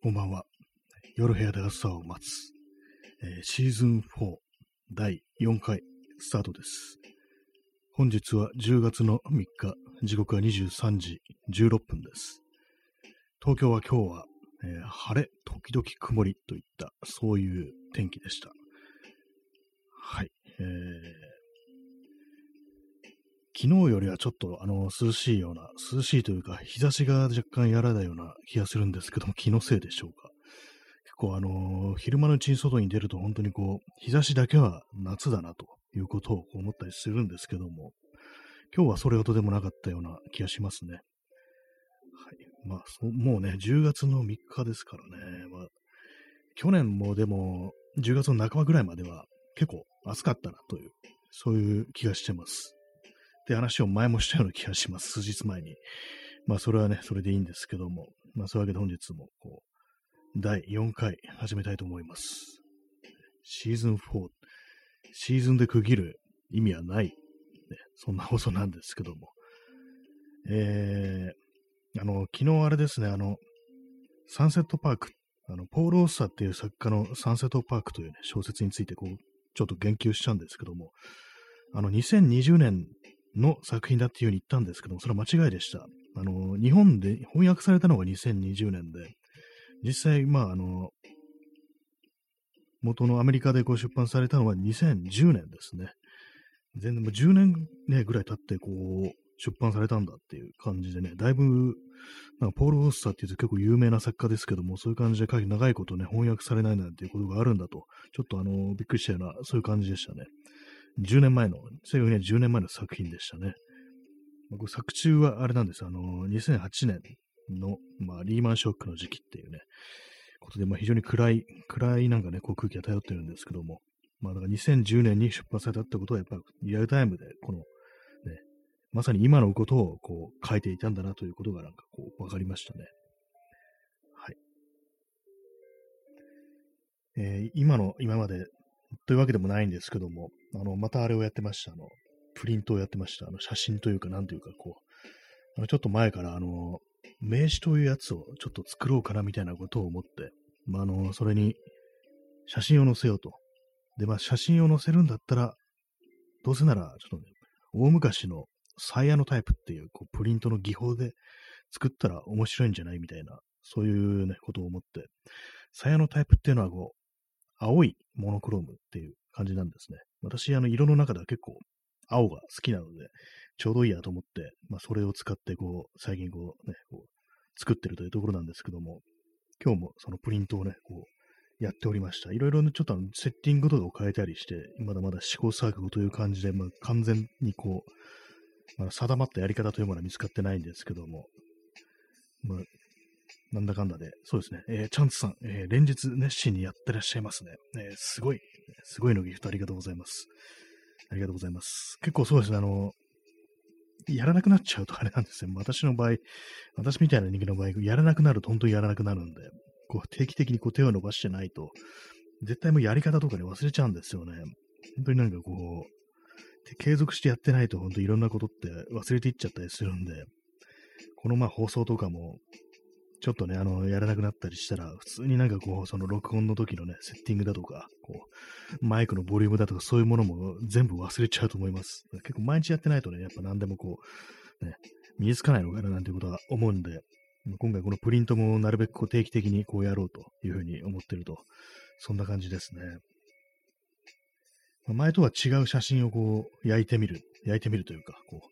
こんばんは。夜部屋で朝を待つ、えーシーズン4第4回スタートです。本日は10月の3日、時刻は23時16分です。東京は今日は、えー晴れ、時々曇りといった、そういう天気でした。はい。えー昨日よりはちょっとあの涼しいような、涼しいというか、日差しが若干やらないような気がするんですけども、気のせいでしょうか？結構あの昼間のうちに外に出ると本当にこう、日差しだけは夏だなということを思ったりするんですけども、今日はそれほどでもなかったような気がしますね。はい。まあ、そもうね、10月の3日ですからね、まあ、去年もでも、10月の半ばぐらいまでは結構暑かったなという、そういう気がしてます。って話を前もしたような気がします。数日前に。まあ、それはね、それでいいんですけども、まあ、そういうわけで本日も、こう、第4回始めたいと思います。シーズン4。シーズンで区切る意味はない。ね、そんな放送なんですけども。えー、あの、昨日あれですね、あの、サンセットパーク、あの、ポール・オッサーっていう作家のサンセットパークという、ね、小説について、こう、ちょっと言及したんですけども、あの、2020年の作品だっていうふうに言ったんですけども、それは間違いでした。あの、日本で翻訳されたのが2020年で、実際、まあ、あの、元のアメリカでこう出版されたのは2010年ですね。全然もう10年、ね、ぐらい経ってこう出版されたんだっていう感じでね、だいぶ、なんかポール・フォスターっていうと結構有名な作家ですけども、そういう感じで長いことね、翻訳されないなんていうことがあるんだと、ちょっとあの、びっくりしたような、そういう感じでしたね。10年前の、正確には10年前の作品でしたね。作中はあれなんです。あの、2008年の、まあ、リーマンショックの時期っていうね、ことで、まあ、非常に暗い、暗いなんかね、こう空気が漂ってるんですけども、まあ、だから2010年に出版されたってことは、やっぱりリアルタイムで、この、ね、まさに今のことをこう書いていたんだなということがなんかこう分かりましたね。はい。えー今の、今までというわけでもないんですけども、あの、またあれをやってました。あの、プリントをやってました。あの、写真というか、なんというか、こう、あの、ちょっと前から、あの、名刺というやつをちょっと作ろうかなみたいなことを思って、まあ、あの、それに写真を載せようと。で、まあ、写真を載せるんだったら、どうせなら、ちょっとね、大昔のサイヤのタイプっていう、こう、プリントの技法で作ったら面白いんじゃないみたいな、そういうね、ことを思って、サイヤのタイプっていうのは、こう、青いモノクロームっていう感じなんですね。私、あの、色の中では結構、青が好きなので、ちょうどいいやと思って、まあ、それを使って、こう、最近こう、ね、こう、作ってるというところなんですけども、今日もそのプリントをね、こう、やっておりました。いろいろね、ちょっとあのセッティングとかを変えたりして、まだまだ試行錯誤という感じで、まあ、完全にこう、まだ定まったやり方というものは見つかってないんですけども、まあ、なんだかんだで、そうですね、えーチャンツさん、えー連日熱心にやってらっしゃいますね。えーすごい、すごいのギフトありがとうございます。ありがとうございます。結構そうですね、あの、やらなくなっちゃうとあれなんですよ。私の場合、私みたいな人間の場合、やらなくなると本当にやらなくなるんで、こう定期的にこう手を伸ばしてないと、絶対もうやり方とかで忘れちゃうんですよね。本当になんかこう、継続してやってないと本当いろんなことって忘れていっちゃったりするんで、このまあ放送とかも、ちょっとね、あの、やらなくなったりしたら、普通になんかこう、その録音の時のね、セッティングだとか、こう、マイクのボリュームだとか、そういうものも全部忘れちゃうと思います。結構毎日やってないとね、やっぱ何でもこう、ね、身につかないのかななんていうことは思うんで、今回このプリントもなるべくこう定期的にこうやろうというふうに思ってると、そんな感じですね。ま前とは違う写真をこう焼いてみる、焼いてみるというか、こう、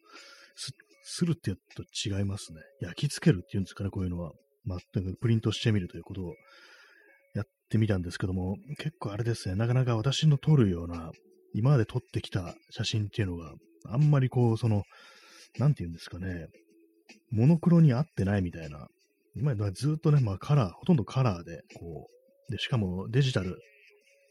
す、るって言うと違いますね。焼き付けるっていうんですかね、こういうのは。まあ、プリントしてみるということをやってみたんですけども、結構あれですね、なかなか私の撮るような、今まで撮ってきた写真っていうのがあんまりこう、その、なんて言うんですかね、モノクロに合ってないみたいな、今までずっとね、まあカラー、ほとんどカラーで、こう、で、しかもデジタル、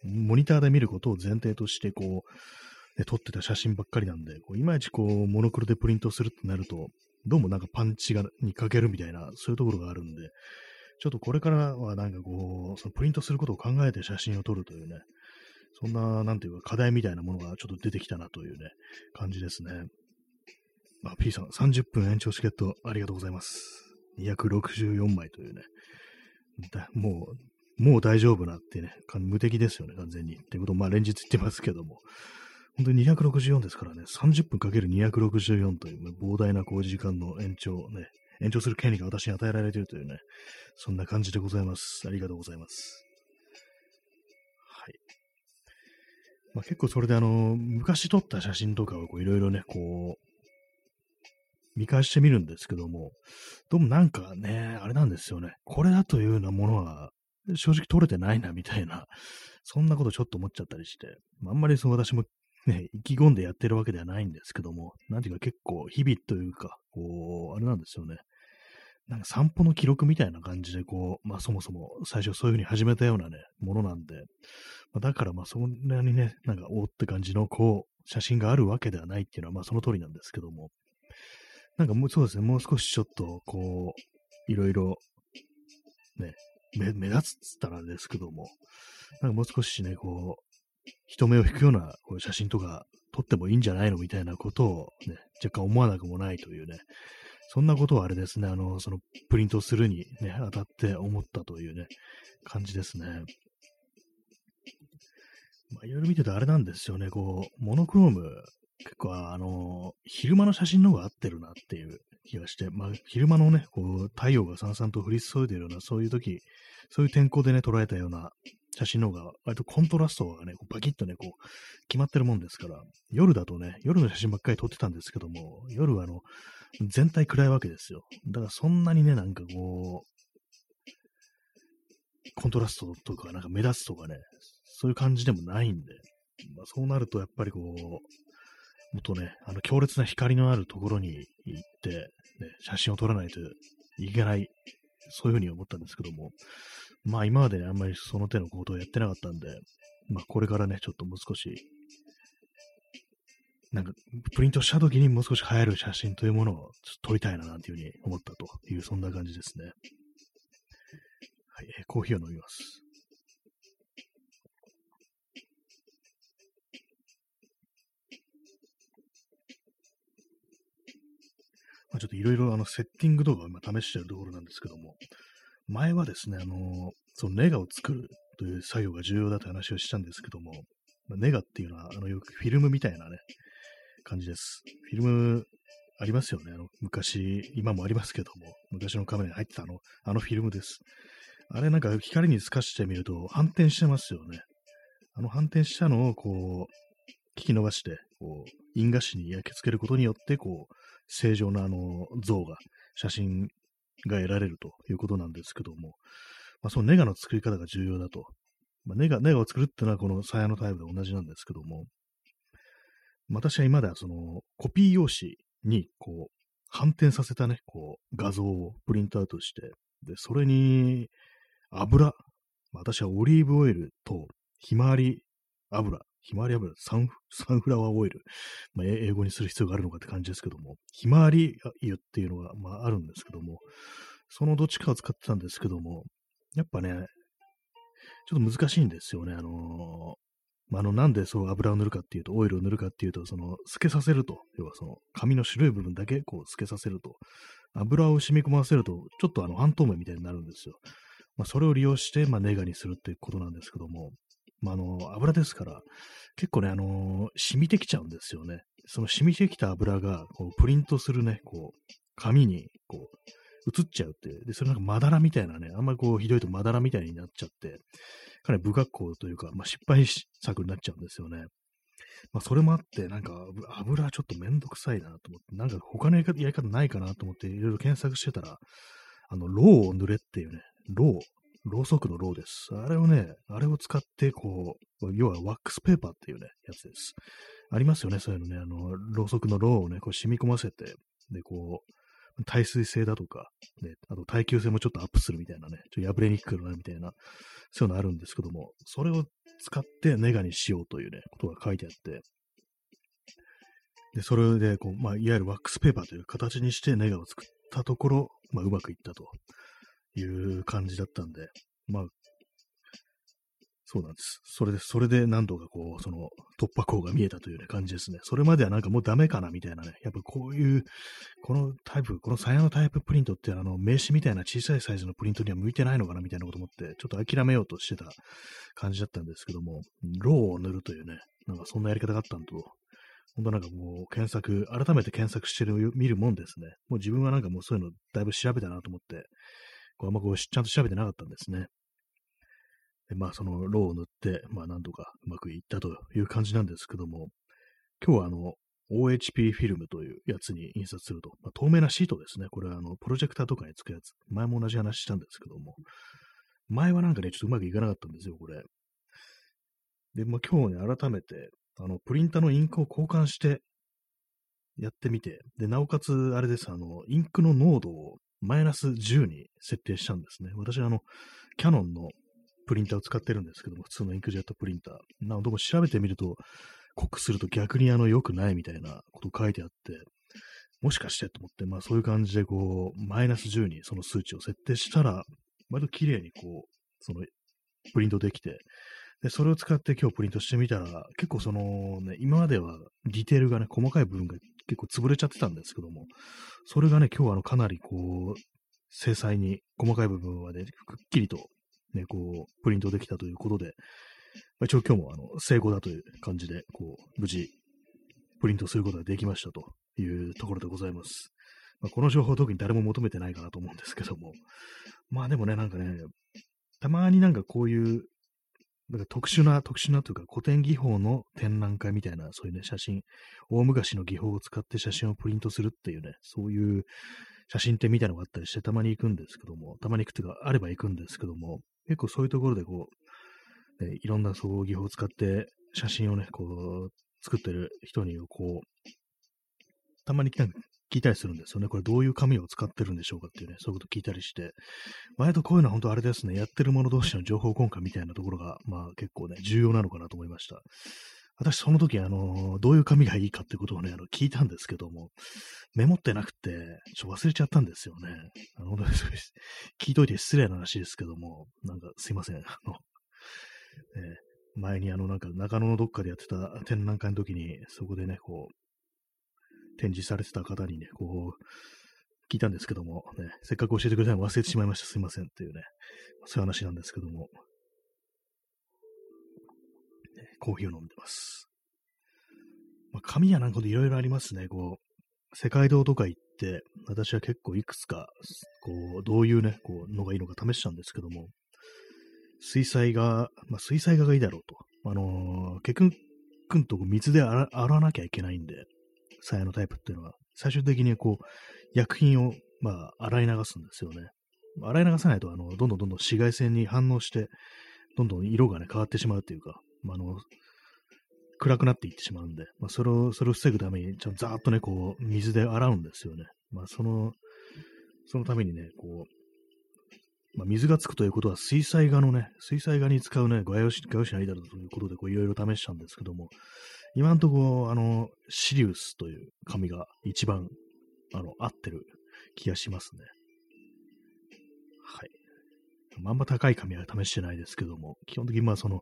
モニターで見ることを前提として、こう、ね撮ってた写真ばっかりなんで、こういまいちこう、モノクロでプリントするってなると、どうもなんかパンチが、に欠けるみたいな、そういうところがあるんで、ちょっとこれからはなんかこう、そのプリントすることを考えて写真を撮るというね、そんな、なんていうか課題みたいなものがちょっと出てきたなというね、感じですね。まあ、P さん、30分延長チケットありがとうございます。264枚というね、もう、もう大丈夫なってね、無敵ですよね、完全に。ってことを、まあ連日言ってますけども。本当に264ですからね、30分かける264という、膨大なこう時間の延長ね、延長する権利が私に与えられているというね、そんな感じでございます。ありがとうございます。はい。まあ、結構それであの、昔撮った写真とかをいろいろね、こう、見返してみるんですけども、どうもなんかね、あれなんですよね。これだというようなものは、正直撮れてないな、みたいな、そんなことちょっと思っちゃったりして、あんまりそう私もね、意気込んでやってるわけではないんですけども、なんていうか結構日々というか、こう、あれなんですよね。なんか散歩の記録みたいな感じで、こう、まあそもそも最初そういうふうに始めたようなね、ものなんで、まあ、だからまあそんなにね、なんかおおって感じのこう、写真があるわけではないっていうのはまあその通りなんですけども、なんかもうそうですね、もう少しちょっとこう、いろいろ、ね、目目立つっつったらですけども、なんかもう少しね、こう、人目を引くようなこういう写真とか撮ってもいいんじゃないのみたいなことをね、若干思わなくもないというね、そんなことはあれですね、あの、そのプリントするにね、当たって思ったというね、感じですね。まあ、いろいろ見ててあれなんですよね、こう、モノクローム、結構あの、昼間の写真の方が合ってるなっていう気がして、まあ、昼間のね、こう、太陽がさんさんと降り注いでるような、そういう時、そういう天候でね、捉えたような写真の方が、割とコントラストがね、バキッとね、こう、決まってるもんですから、夜だとね、夜の写真ばっかり撮ってたんですけども、夜はあの、全体暗いわけですよ。だからそんなにね、なんかこう、コントラストとか、なんか目立つとかね、そういう感じでもないんで、まあ、そうなるとやっぱりこう、もっとね、あの強烈な光のあるところに行って、ね、写真を撮らないといけない、そういうふうに思ったんですけども、まあ今までね、あんまりその手の行動をやってなかったんで、まあこれからね、ちょっともう少しなんか、プリントした時にもう少し映える写真というものを撮りたいななんていうふうに思ったという、そんな感じですね。はい、え、コーヒーを飲みます。まあ、ちょっといろいろあのセッティング動画を今試しているところなんですけども、前はですね、あの、そのネガを作るという作業が重要だという話をしたんですけども、ネガっていうのは、あの、よくフィルムみたいなね、感じです。フィルムありますよね。あの昔、今もありますけども、昔のカメラに入ってたあの、あのフィルムです。あれなんか光に透かしてみると反転してますよね。あの反転したのをこう、引き伸ばして、こう、印画紙に焼き付けることによって、こう、正常なあの像が、写真が得られるということなんですけども、まあ、そのネガの作り方が重要だと。まあ、ネガ、ネガを作るっていうのはこの鞘のタイプで同じなんですけども、私は今ではそのコピー用紙にこう反転させたね、こう画像をプリントアウトして、で、それに油、私はオリーブオイルとひまわり油、ひまわり油、サンフラワーオイル、まあ、英語にする必要があるのかって感じですけども、ひまわり油っていうのが、まあ、あるんですけども、そのどっちかを使ってたんですけども、やっぱね、ちょっと難しいんですよね。あのまあ、の、なんでそう油を塗るかっていうと、オイルを塗るかっていうと、その、透けさせると、要はその、紙の白い部分だけ、こう、透けさせると、油を染み込ませると、ちょっとあの、半透明みたいになるんですよ。まあ、それを利用して、まあ、ネガにするっていうことなんですけども、まあ、の、油ですから、結構ね、あの染みてきちゃうんですよね。その染みてきた油が、こう、プリントするね、こう、紙に、こう、映っちゃうってう。で、それなんかまだらみたいなね、あんまりこう、ひどいとまだらみたいになっちゃって、かなり不格好というか、まあ、失敗作になっちゃうんですよね。まあ、それもあって、なんか油ちょっとめんどくさいなと思って、なんか他のやり方ないかなと思っていろいろ検索してたら、あの、ロウを塗れっていうね、ロウ、ろうそくのロウです。あれをね、あれを使って、こう、要はワックスペーパーっていうね、やつです。ありますよね、そういうのね、あの、ろうそくのロウをね、こう染み込ませて、で、こう、耐水性だとか、ね、あと耐久性もちょっとアップするみたいなね、ちょっと破れにくくなるみたいな、そういうのあるんですけども、それを使ってネガにしようというね、ことが書いてあって、で、それで、こう、まあ、いわゆるワックスペーパーという形にしてネガを作ったところ、まあ、うまくいったという感じだったんで、まあ、そうなんです。それで、それで何度かこう、その突破口が見えたという、ね、感じですね。それまではなんかもうダメかなみたいなね。やっぱこういう、このタイプ、このサヤのタイププリントってあの名刺みたいな小さいサイズのプリントには向いてないのかなみたいなこと思って、ちょっと諦めようとしてた感じだったんですけども、ローを塗るというね、なんかそんなやり方があったんと、本当なんかもう検索、改めて検索してる、見るもんですね。もう自分はなんかもうそういうのだいぶ調べたなと思って、あんまこう ちゃんと調べてなかったんですね。で、まあ、その、ローを塗って、まあ、なんとかうまくいったという感じなんですけども、今日はあの、OHP フィルムというやつに印刷すると、まあ、透明なシートですね。これはあの、プロジェクターとかにつくやつ。前も同じ話したんですけども、前はなんかね、ちょっとうまくいかなかったんですよ、これ。で、まあ、今日ね、改めて、あの、プリンターのインクを交換してやってみて、で、なおかつ、あれです、あの、インクの濃度をマイナス10に設定したんですね。私はあの、キャノンのプリンターを使ってるんですけども、普通のインクジェットプリンター。なので、調べてみると、濃くすると逆にあの良くないみたいなこと書いてあって、もしかしてと思って、まあそういう感じでこう、マイナス10にその数値を設定したら、割と綺麗にこう、そのプリントできて、で、それを使って今日プリントしてみたら、結構そのね、今まではディテールがね、細かい部分が結構潰れちゃってたんですけども、それがね、今日はあのかなりこう、精細に細かい部分までくっきりとね、こう、プリントできたということで、ま、一応今日もあの成功だという感じで、こう、無事、プリントすることができましたというところでございます。まあ、この情報特に誰も求めてないかなと思うんですけども。まあでもね、なんかね、たまになんかこういう、なんか特殊な、特殊なというか古典技法の展覧会みたいな、そういうね、写真、大昔の技法を使って写真をプリントするっていうね、そういう写真展みたいなのがあったりして、たまに行くんですけども、たまに行くっていうか、あれば行くんですけども、結構そういうところでこう、ね、いろんな総技法を使って写真をね、こう、作ってる人にこう、たまに聞いたりするんですよね。これどういう紙を使ってるんでしょうかっていうね、そういうこと聞いたりして、割とこういうのは本当あれですね、やってる者同士の情報交換みたいなところが、まあ結構ね、重要なのかなと思いました。私、その時、あの、どういう紙がいいかってことをね、あの、聞いたんですけども、メモってなくて、ちょっと忘れちゃったんですよね。あの、聞いといて失礼な話ですけども、なんかすいません。あの、えー、前にあの、なんか中野のどっかでやってた展覧会の時に、そこでね、こう、展示されてた方にね、こう、聞いたんですけども、ね、せっかく教えてくれたの忘れてしまいました。すいませんっていうね、そういう話なんですけども、ねコーヒーを飲んでます。まあ、紙やなんかでいろいろありますね。こう、世界堂とか行って、私は結構いくつか、こう、どういうね、こう、のがいいのか試したんですけども、水彩画、まあ、水彩画がいいだろうと。あのー、結局、と水で洗わなきゃいけないんで、鞘のタイプっていうのは、最終的にこう、薬品を、まあ、洗い流すんですよね。洗い流さないと、あの、どんどんどんどん紫外線に反応して、どんどん色がね、変わってしまうっていうか、まあ、あの、暗くなっていってしまうんで、まあ、それを、それを防ぐために、ちょっとざーっとね、こう、水で洗うんですよね。まあ、その、そのためにね、こう、まあ、水がつくということは、水彩画のね、水彩画に使うね、画用紙、画用紙がいいだということで、こう、いろいろ試したんですけども、今んとこ、あの、シリウスという紙が一番、あの、合ってる気がしますね。はい。あんま高い紙は試してないですけども、基本的にまあその、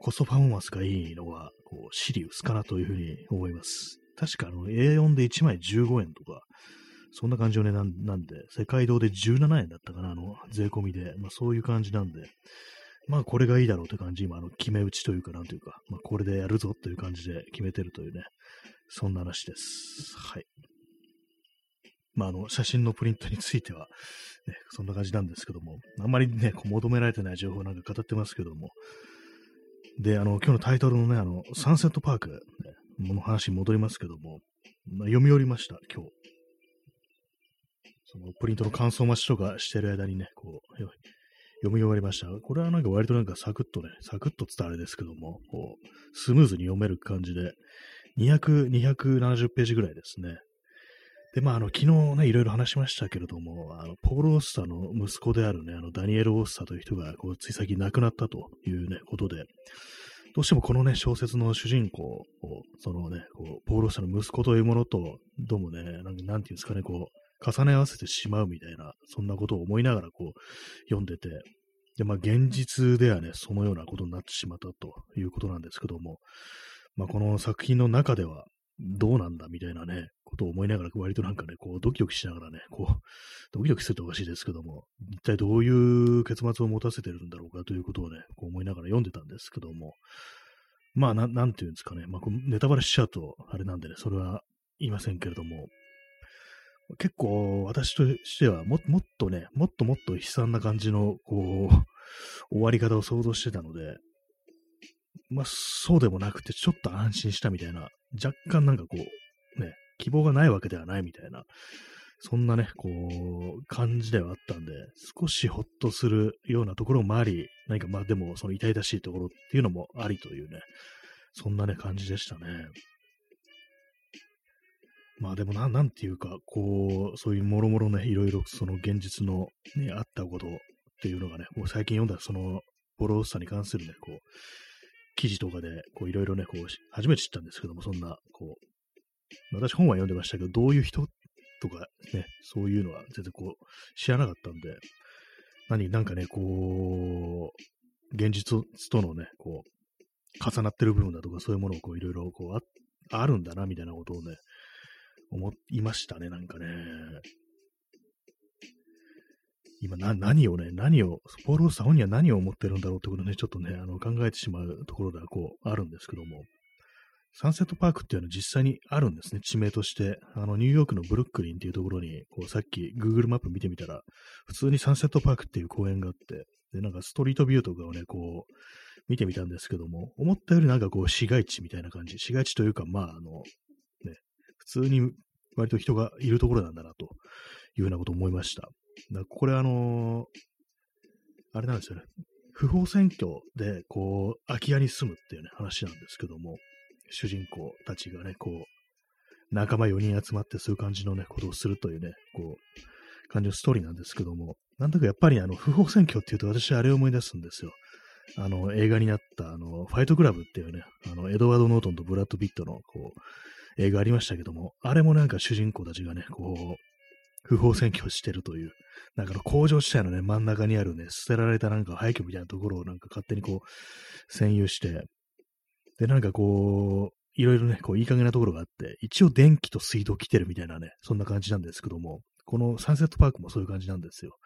コストパフォーマンスがいいのは、こう、シリウスかなというふうに思います。確かあの A4 で1枚15円とか、そんな感じの値段なんで、世界堂で17円だったかな、あの、税込みで。まあそういう感じなんで、まあこれがいいだろうという感じ、今、あの、決め打ちというか、なんというか、まあこれでやるぞという感じで決めてるというね、そんな話です。はい。まああの、写真のプリントについては、ね、そんな感じなんですけども、あんまりね、こう求められてない情報なんか語ってますけども、で、あの、今日のタイトルのね、あの、サンセットパーク、ね、の話に戻りますけども、まあ、読み終わりました、今日。そのプリントの感想待ちとかしてる間にね、こう、読み終わりました。これはなんか割となんかサクッとね、サクッとつったあれですけども、こう、スムーズに読める感じで、200、270ページぐらいですね。で、まあ、あの、昨日ね、いろいろ話しましたけれども、あの、ポール・オースターの息子であるね、あの、ダニエル・オースターという人が、こう、つい最近亡くなったというね、ことで、どうしてもこのね、小説の主人公を、そのね、こう、ポール・オースターの息子というものと、どうもね、なんなんていうんですかね、こう、重ね合わせてしまうみたいな、そんなことを思いながら、こう、読んでて、で、まあ、現実ではね、そのようなことになってしまったということなんですけども、まあ、この作品の中では、どうなんだみたいなね、ことを思いながら、割となんかね、こう、ドキドキしながらね、こう、ドキドキするとおかしいですけども、一体どういう結末を持たせてるんだろうかということをね、こう思いながら読んでたんですけども、まあ、ななんていうんですかね、まあ、ネタバレしちゃうと、あれなんでね、それは言いませんけれども、結構私としてはももっとね、もっともっと悲惨な感じの、こう、終わり方を想像してたので、まあそうでもなくてちょっと安心したみたいな、若干なんかこう、ね、希望がないわけではないみたいな、そんなね、こう、感じではあったんで、少しほっとするようなところもあり、何かまあでもその痛々しいところっていうのもありというね、そんなね、感じでしたね。まあでもな、なんていうか、こう、そういうもろもろね、いろいろその現実のね、あったことっていうのがね、もう最近読んだその、ボロースさに関するね、こう、記事とかで、こう、いろいろね、こう、初めて知ったんですけども、そんな、こう、私本は読んでましたけど、どういう人とかね、そういうのは全然こう、知らなかったんで、何、なんかね、こう、現実とのね、こう、重なってる部分だとか、そういうものをこう、いろいろこうあ、あるんだな、みたいなことをね、思いましたね、なんかね。今な、何をね、何を、ポール・オスター本人は何を思ってるんだろうってことね、ちょっとね、あの考えてしまうところではこう、あるんですけども、サンセットパークっていうのは実際にあるんですね、地名として。あの、ニューヨークのブルックリンっていうところに、こう、さっき Google マップ見てみたら、普通にサンセットパークっていう公園があって、で、なんかストリートビューとかをね、こう、見てみたんですけども、思ったよりなんかこう、市街地みたいな感じ。市街地というか、まあ、あの、通に割と人がいるところなんだな、というようなことを思いました。だこれあのー、あれなんですよね。不法占拠で、こう、空き家に住むっていうね、話なんですけども、主人公たちがね、こう、仲間4人集まってそういう感じのね、ことをするというね、こう、感じのストーリーなんですけども、なんとかやっぱりあの、不法占拠っていうと私あれを思い出すんですよ。あの、映画になった、あの、ファイトクラブっていうね、あの、エドワード・ノートンとブラッド・ビットの、こう、映画ありましたけども、あれもなんか主人公たちがね、こう、不法占拠してるという、なんかの工場地帯のね、真ん中にあるね、捨てられたなんか廃墟みたいなところをなんか勝手にこう、占有して、で、なんかこう、いろいろね、こう、いい加減なところがあって、一応電気と水道来てるみたいなね、そんな感じなんですけども、このサンセットパークもそういう感じなんですよ。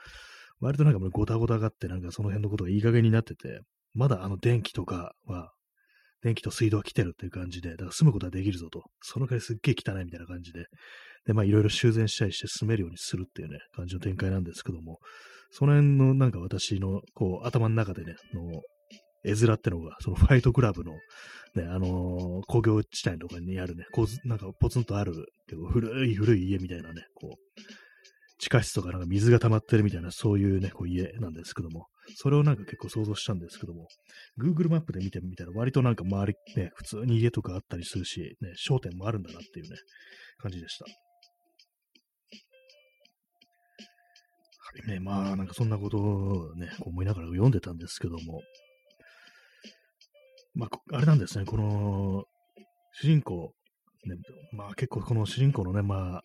割となんかもうごたごたがあって、なんかその辺のことがいい加減になってて、まだあの電気とかは電気と水道が来てるっていう感じで、だから住むことはできるぞと。その代わりすっげえ汚いみたいな感じで。で、まあいろいろ修繕したりして住めるようにするっていうね、感じの展開なんですけども、その辺のなんか私のこう頭の中でね、の絵面ってのが、そのファイトクラブの、ね、あのー、工業地帯とかにあるね、こうなんかポツンとある、結構古い古い家みたいなね、こう、地下室とかなんか水が溜まってるみたいな、そういうね、こう家なんですけども、それをなんか結構想像したんですけども、Google マップで見てみたら割となんか周りね、普通に家とかあったりするし、ね、商店もあるんだなっていうね、感じでした。はいね、まあなんかそんなことをね、思いながら読んでたんですけども、まあ、あれなんですね、この、主人公、ね、まあ結構この主人公のね、まあ、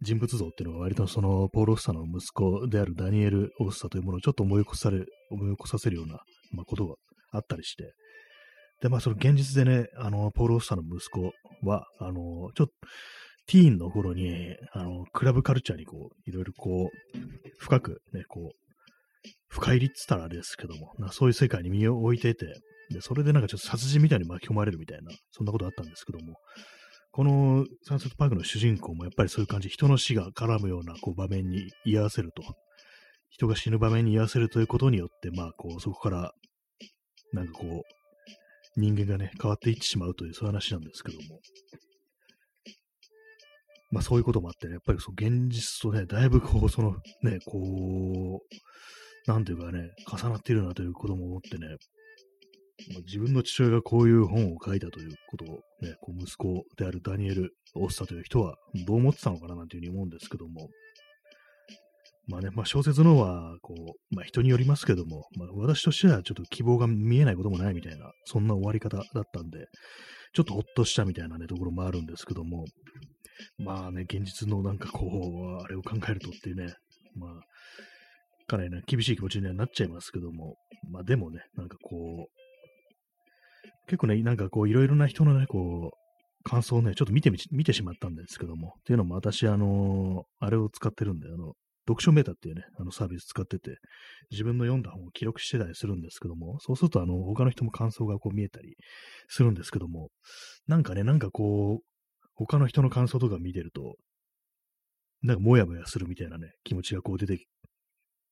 人物像っていうのが割とそのポール・オスタの息子であるダニエル・オスタというものをちょっと思い起こされ、思い起こさせるような、まあ、ことがあったりして、で、まあその現実でね、あの、ポール・オスタの息子は、あの、ちょっと、ティーンの頃に、あの、クラブカルチャーにこう、いろいろこう、深くね、こう、深入りっつったらあれですけども、なそういう世界に身を置いていて、で、それでなんかちょっと殺人みたいに巻き込まれるみたいな、そんなことあったんですけども、このサンセットパークの主人公もやっぱりそういう感じ、人の死が絡むようなこう場面に居合わせると、人が死ぬ場面に居合わせるということによって、まあ、こう、そこから、なんかこう、人間がね、変わっていってしまうという、そういう話なんですけども。まあ、そういうこともあってね、やっぱりその現実とね、だいぶこう、そのね、こう、なんていうかね、重なっているなということも思ってね、ま自分の父親がこういう本を書いたということをね、こう息子であるダニエル・オッサという人はどう思ってたのかななんていうふうに思うんですけども、まあね、まあ小説の方は、こう、まあ人によりますけども、まあ私としてはちょっと希望が見えないこともないみたいな、そんな終わり方だったんで、ちょっとほっとしたみたいなね、ところもあるんですけども、まあね、現実のなんかこう、あれを考えるとっていうね、まあ、かなりね、厳しい気持ちにはなっちゃいますけども、まあでもね、なんかこう、結構ね、なんかこう、いろいろな人のね、こう、感想をね、ちょっと見てみ、見てしまったんですけども、っていうのも私、あのあれを使ってるんで、あの、読書メーターっていうね、あのサービス使ってて、自分の読んだ本を記録してたりするんですけども、そうすると、あの、他の人も感想がこう見えたりするんですけども、なんかね、なんかこう、他の人の感想とか見てると、なんかもやもやするみたいなね、気持ちがこう出て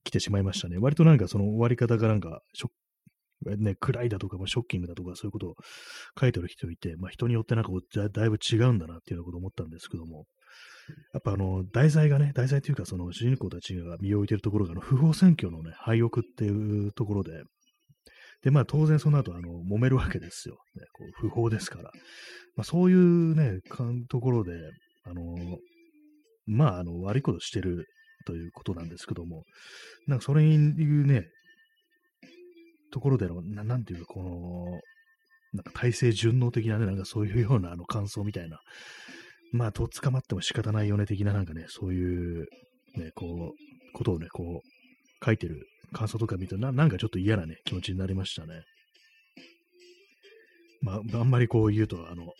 きてしまいましたね。割となんかその終わり方がなんか、ね、暗いだとか、まあショッキングだとか、そういうことを書いてる人いて、まあ人によってなんかだだいぶ違うんだなっていうようなことを思ったんですけども、やっぱあの、題材がね、題材というかその主人公たちが身を置いてるところが、あの、不法選挙のね、廃屋っていうところで、で、まあ当然その後、あの、揉めるわけですよ。ね、こう不法ですから。まあそういうね、かんところで、あの、まあ、あの、悪いことしてるということなんですけども、なんかそれいうね、ところでの、ななんていうか、この、なんか体制順応的なね、なんかそういうようなあの感想みたいな、まあ、とっ捕まっても仕方ないよね的な、なんかね、そういう、ね、こう、ことをね、こう、書いてる感想とか見るとな、んかちょっと嫌なね、気持ちになりましたね。まあ、あんまりこう言うと、あの、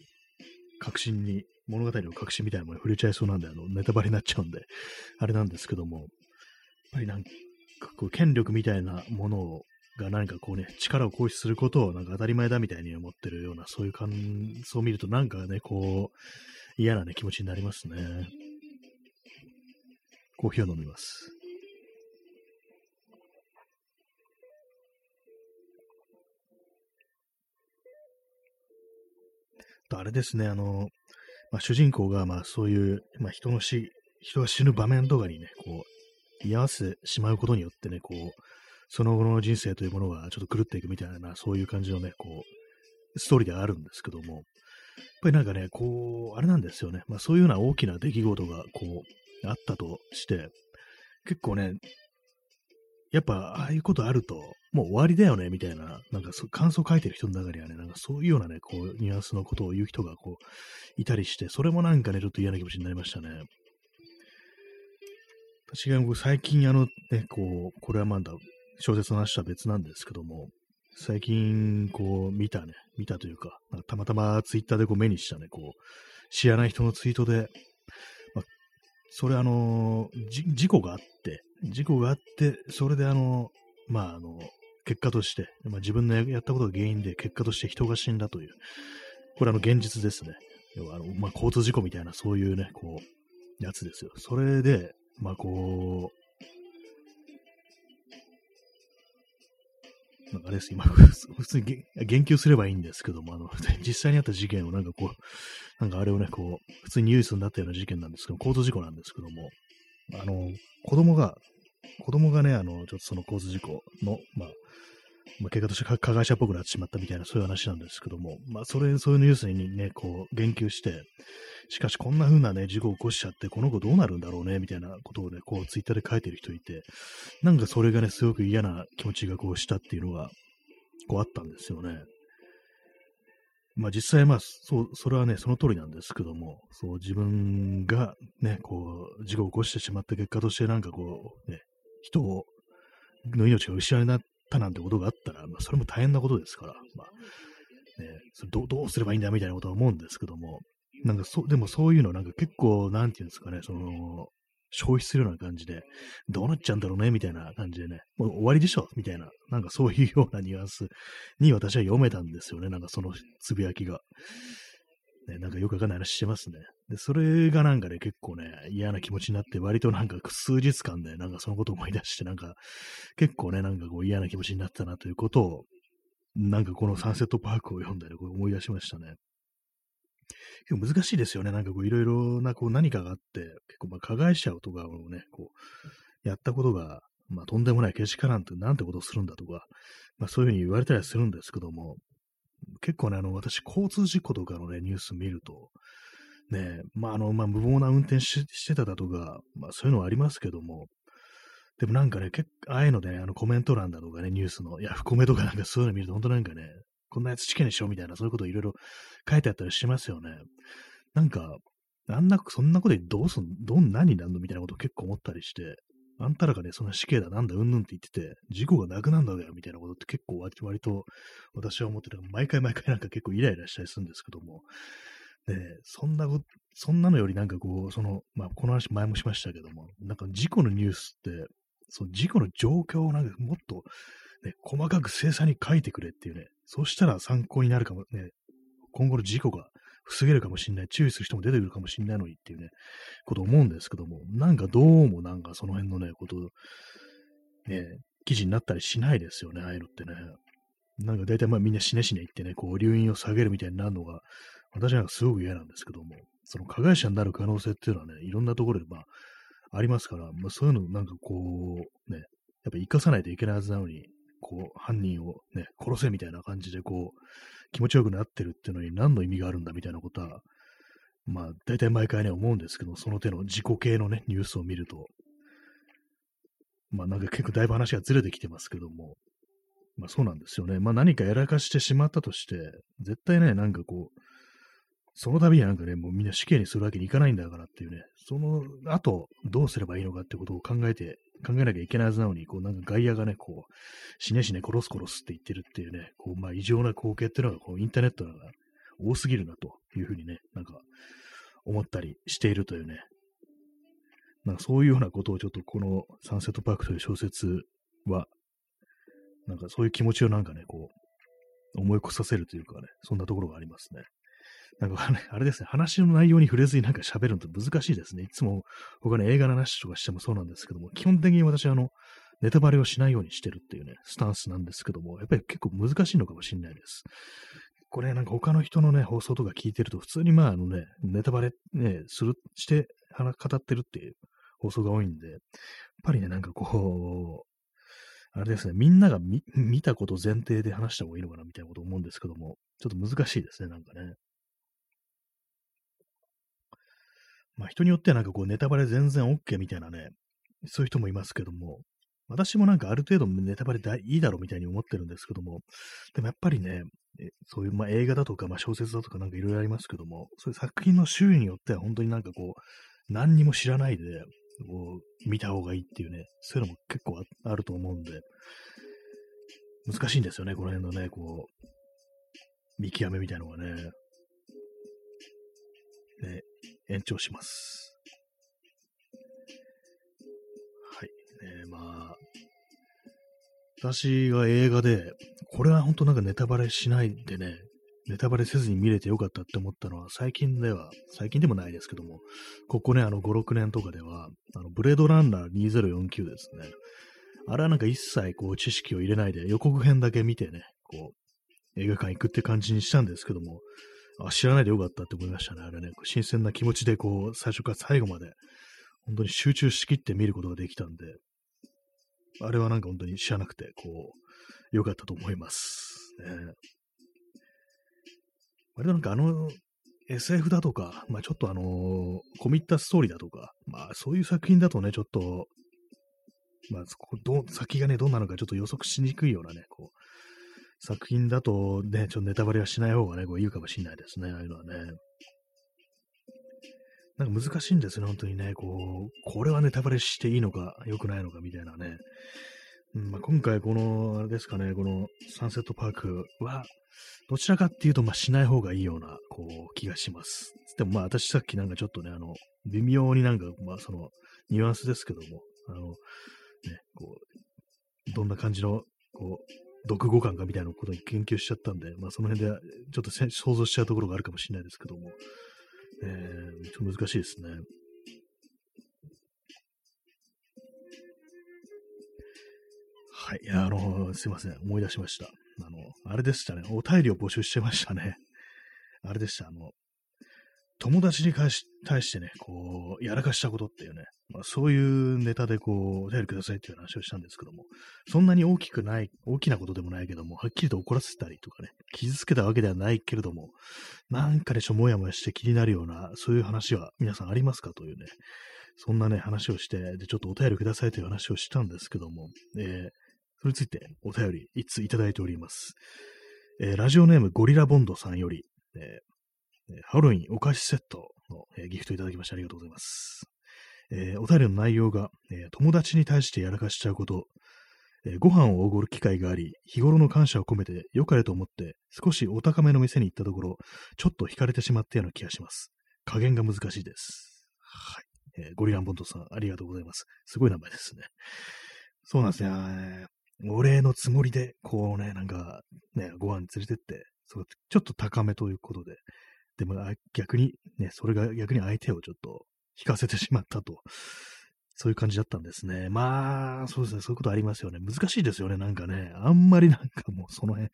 確信に、物語の確信みたいなものに触れちゃいそうなんで、あの、ネタバレになっちゃうんで、あれなんですけども、やっぱりなんか、こう、権力みたいなものをが何かこうね、力を行使することをなんか当たり前だみたいに思ってるような、そういう感想を見るとなんかね、こう、嫌なね、気持ちになりますね。コーヒーを飲みます。あれですね、あの、まあ、主人公が、まあ、そういう、まあ、人の死、人が死ぬ場面とかにね、こう、居合わせてしまうことによってね、こう、その後の人生というものがちょっと狂っていくみたいな、そういう感じのね、こう、ストーリーではあるんですけども、やっぱりなんかね、こう、あれなんですよね。まあそういうような大きな出来事が、こう、あったとして、結構ね、やっぱ、ああいうことあると、もう終わりだよね、みたいな、なんか感想書いてる人の中にはね、なんかそういうようなね、こう、ニュアンスのことを言う人が、こう、いたりして、それもなんかね、ちょっと嫌な気持ちになりましたね。私が最近、あの、ね、こう、これはまだ小説の話とは別なんですけども、最近、こう、見たね、見たというか、たまたまツイッターでこう目にしたね、こう、知らない人のツイートで、まあ、それあの、事故があって、事故があって、それであの、まああの、結果として、まあ、自分のやったことが原因で結果として人が死んだという、これあの現実ですね。要はあの、まあ、交通事故みたいなそういうね、こう、やつですよ。それで、まあこう、なんかあれです、今、普通に言及すればいいんですけども、あの、実際にあった事件をなんかこう、なんかあれをね、こう、普通にニュースになったような事件なんですけど、交通事故なんですけども、あの、子供が、子供がね、あの、ちょっとその交通事故の、まあ、まあ、結果として加害者っぽくなってしまったみたいな、そういう話なんですけども、まあ、それ、そういうニュースにね、こう、言及して、しかしこんな風なね、事故を起こしちゃって、この子どうなるんだろうね、みたいなことをね、こう、ツイッターで書いてる人いて、なんかそれがね、すごく嫌な気持ちがこうしたっていうのが、こうあったんですよね。まあ実際まあ、そう、それはね、その通りなんですけども、そう、自分がね、こう、事故を起こしてしまった結果としてなんかこう、ね、人を、の命が失われなったなんてことがあったら、まあそれも大変なことですから、まあ、ね、それどどうすればいいんだみたいなことは思うんですけども、なんかそ、でもそういうのなんか結構、なんていうんですかね、その、消費するような感じで、どうなっちゃうんだろうね、みたいな感じでね、もう終わりでしょ、みたいな、なんかそういうようなニュアンスに私は読めたんですよね、なんかそのつぶやきが。ね、なんかよくわかんない話してますね。で、それがなんかね、結構ね、嫌な気持ちになって、割となんか数日間で、なんかそのことを思い出して、なんか、結構ね、なんかこう嫌な気持ちになったなということを、なんかこのサンセットパークを読んで、ね、こう思い出しましたね。結構難しいですよね。なんかこういろいろなこう何かがあって、結構まあ加害者とかをね、こう、やったことが、まあとんでもないけしからんってなんてことをするんだとか、まあそういうふうに言われたりするんですけども、結構ね、あの、私、交通事故とかのね、ニュース見ると、ね、まああの、まあ無謀な運転してただとか、まあそういうのはありますけども、でもなんかね、結構、ああいうので、ね、あのコメント欄だとかね、ニュースの、いや、不コメとかなんかそういうの見ると、本当なんかね、こんなやつ試験にしようみたいな、そういうこといろいろ書いてあったりしますよね。なんか、あんな、そんなことでどうすん、どんなになんのみたいなことを結構思ったりして、あんたらがね、そんな死刑だなんだうんぬんって言ってて、事故がなくなんだよみたいなことって結構割と私は思ってる。毎回毎回なんか結構イライラしたりするんですけども、ね、そんなそんなのよりなんかこう、その、まあ、この話前もしましたけども、なんか事故のニュースって、その事故の状況をなんかもっと、ね、細かく精査に書いてくれっていうね、そうしたら参考になるかもね、今後の事故が防げるかもしれない、注意する人も出てくるかもしれないのにっていうね、こと思うんですけども、なんかどうもなんかその辺のね、こと、ね、記事になったりしないですよね、ああいうのってね。なんか大体まあみんな死ね死ね言ってね、こう留飲を下げるみたいになるのが、私なんかすごく嫌なんですけども、その加害者になる可能性っていうのはね、いろんなところでまあ、ありますから、まあそういうのなんかこう、ね、やっぱ生かさないといけないはずなのに、こう、犯人をね、殺せみたいな感じでこう、気持ちよくなってるっていうのに何の意味があるんだみたいなことは、まあ、大体毎回ね、思うんですけど、その手の自己系のね、ニュースを見ると、まあなんか結構だいぶ話がずれてきてますけども、まあそうなんですよね。まあ何かやらかしてしまったとして、絶対ね、なんかこう、その度になんかね、もうみんな死刑にするわけにいかないんだからっていうね、その後、どうすればいいのかってことを考えて、考えなきゃいけないはずなのに、こうなんか外野がね、こう、死ね死ね殺す殺すって言ってるっていうね、こう、まあ異常な光景っていうのが、こうインターネットが多すぎるなというふうにね、なんか思ったりしているというね、なんかそういうようなことをちょっとこのサンセットパークという小説は、なんかそういう気持ちをなんかね、こう、思い越させるというかね、そんなところがありますね。なんかね、あれですね、話の内容に触れずになんか喋るのって難しいですね。いつも他の映画の話とかしてもそうなんですけども、基本的に私はあの、ネタバレをしないようにしてるっていうね、スタンスなんですけども、やっぱり結構難しいのかもしれないです。これなんか他の人のね、放送とか聞いてると、普通にまああのね、ネタバレね、する、して、語ってるっていう放送が多いんで、やっぱりね、なんかこう、あれですね、みんなが見たこと前提で話した方がいいのかなみたいなこと思うんですけども、ちょっと難しいですね、なんかね。まあ人によってはなんかこうネタバレ全然 OK みたいなね、そういう人もいますけども、私もなんかある程度ネタバレだいいだろうみたいに思ってるんですけども、でもやっぱりね、そういうまあ映画だとか、まあ、小説だとかなんかいろいろありますけども、そういう作品の種類によっては本当になんかこう、何にも知らないで、こう、見た方がいいっていうね、そういうのも結構あると思うんで、難しいんですよね、この辺のね、こう、見極めみたいなのがね。ね、延長します。はい。ね、まあ、私が映画で、これは本当なんかネタバレしないでね、ネタバレせずに見れてよかったって思ったのは、最近では、最近でもないですけども、ここね、あの5、6年とかでは、あのブレードランナー2049ですね。あれはなんか一切こう知識を入れないで予告編だけ見てね、こう、映画館行くって感じにしたんですけども、あ、知らないでよかったって思いましたね。あれね、新鮮な気持ちでこう、最初から最後まで、本当に集中しきって見ることができたんで、あれはなんか本当に知らなくて、こう、よかったと思います。ね。割となんかあの、SF だとか、まあちょっとあのー、コミッタストーリーだとか、まあそういう作品だとね、ちょっと、まあど先がね、どうなのかちょっと予測しにくいようなね、こう、作品だとね、ちょっとネタバレはしない方がね、こういいかもしれないですね、ああいうのはね。なんか難しいんですね、本当にね、こう、これはネタバレしていいのか、良くないのかみたいなね。うんまあ、今回この、あれですかね、このサンセットパークは、どちらかっていうと、まあ、しない方がいいような、こう、気がします。でもまあ、私さっきなんかちょっとね、あの、微妙になんか、まあ、その、ニュアンスですけども、あの、ね、こう、どんな感じの、こう、読語感かみたいなことに研究しちゃったんで、まあその辺でちょっと想像しちゃうところがあるかもしれないですけども、えー、ちょっと難しいですね。はい。いや、あの、すいません。思い出しました。あの、あれでしたね。お便りを募集してましたね。あれでした。あの、友達に対してね、こう、やらかしたことっていうね、まあ、そういうネタでこう、お便りくださいっていう話をしたんですけども、そんなに大きくない、大きなことでもないけども、はっきりと怒らせたりとかね、傷つけたわけではないけれども、なんかでしょ、もやもやして気になるような、そういう話は皆さんありますかというね、そんなね、話をして、で、ちょっとお便りくださいという話をしたんですけども、えー、それについてお便り、いついただいております。えー、ラジオネームゴリラボンドさんより、えーハロウィンお菓子セットの、ギフトいただきましてありがとうございます。えーお便りの内容が、えー友達に対してやらかしちゃうこと、えーご飯をおごる機会があり、日頃の感謝を込めて良かれと思って、少しお高めの店に行ったところ、ちょっと惹かれてしまったような気がします。加減が難しいです。はい。えゴリランボントさん、ありがとうございます。すごい名前ですね。そうなんですね。お礼のつもりで、こうね、なんか、ね、ご飯に連れてって、ちょっと高めということで、でもあ逆に、ね、それが逆に相手をちょっと引かせてしまったと。そういう感じだったんですね。まあ、そうですね。そういうことありますよね。難しいですよね。なんかね。あんまりなんかもうその辺、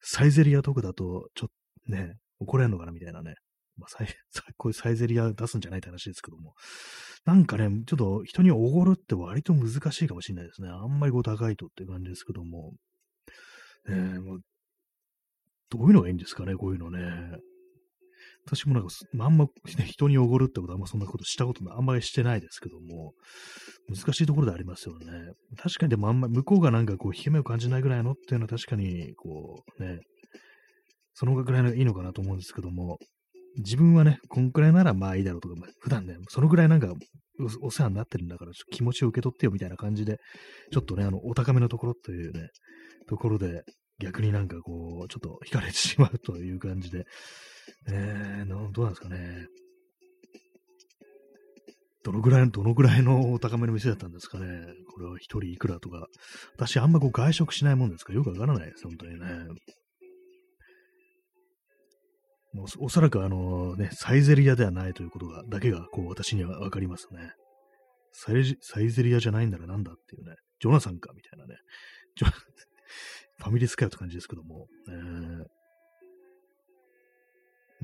サイゼリアとかだと、ちょっとね、怒られるのかなみたいなね。まあ、サイ こういうサイゼリア出すんじゃないって話ですけども。なんかね、ちょっと人におごるって割と難しいかもしれないですね。あんまりこう高いとっていう感じですけども。えーもうどういうのがいいんですかね、こういうのね。私もなんか、あんま、ね、人におごるってことはあんまそんなことしたことあんまりしてないですけども、難しいところでありますよね。確かにでもあんま、向こうがなんかこう、引け目を感じないぐらいのっていうのは確かに、こう、ね、そのぐらいのいいのかなと思うんですけども、自分はね、こんくらいならまあいいだろうとか、普段ね、そのぐらいなんかおお世話になってるんだから、ちょっと気持ちを受け取ってよみたいな感じで、ちょっとね、あの、お高めのところというね、ところで、逆になんかこう、ちょっと惹かれてしまうという感じで、えー、どうなんですかね。どのぐらい、どのぐらいのお高めの店だったんですかね。これは一人いくらとか。私あんまこう外食しないもんですからよくわからないです、本当にね。もうおそらくあのね、サイゼリアではないということが、だけがこう私にはわかりますね。サイサイゼリアじゃないんならなんだっていうね。ジョナサンかみたいなね。ファミリースかよって感じですけども。えー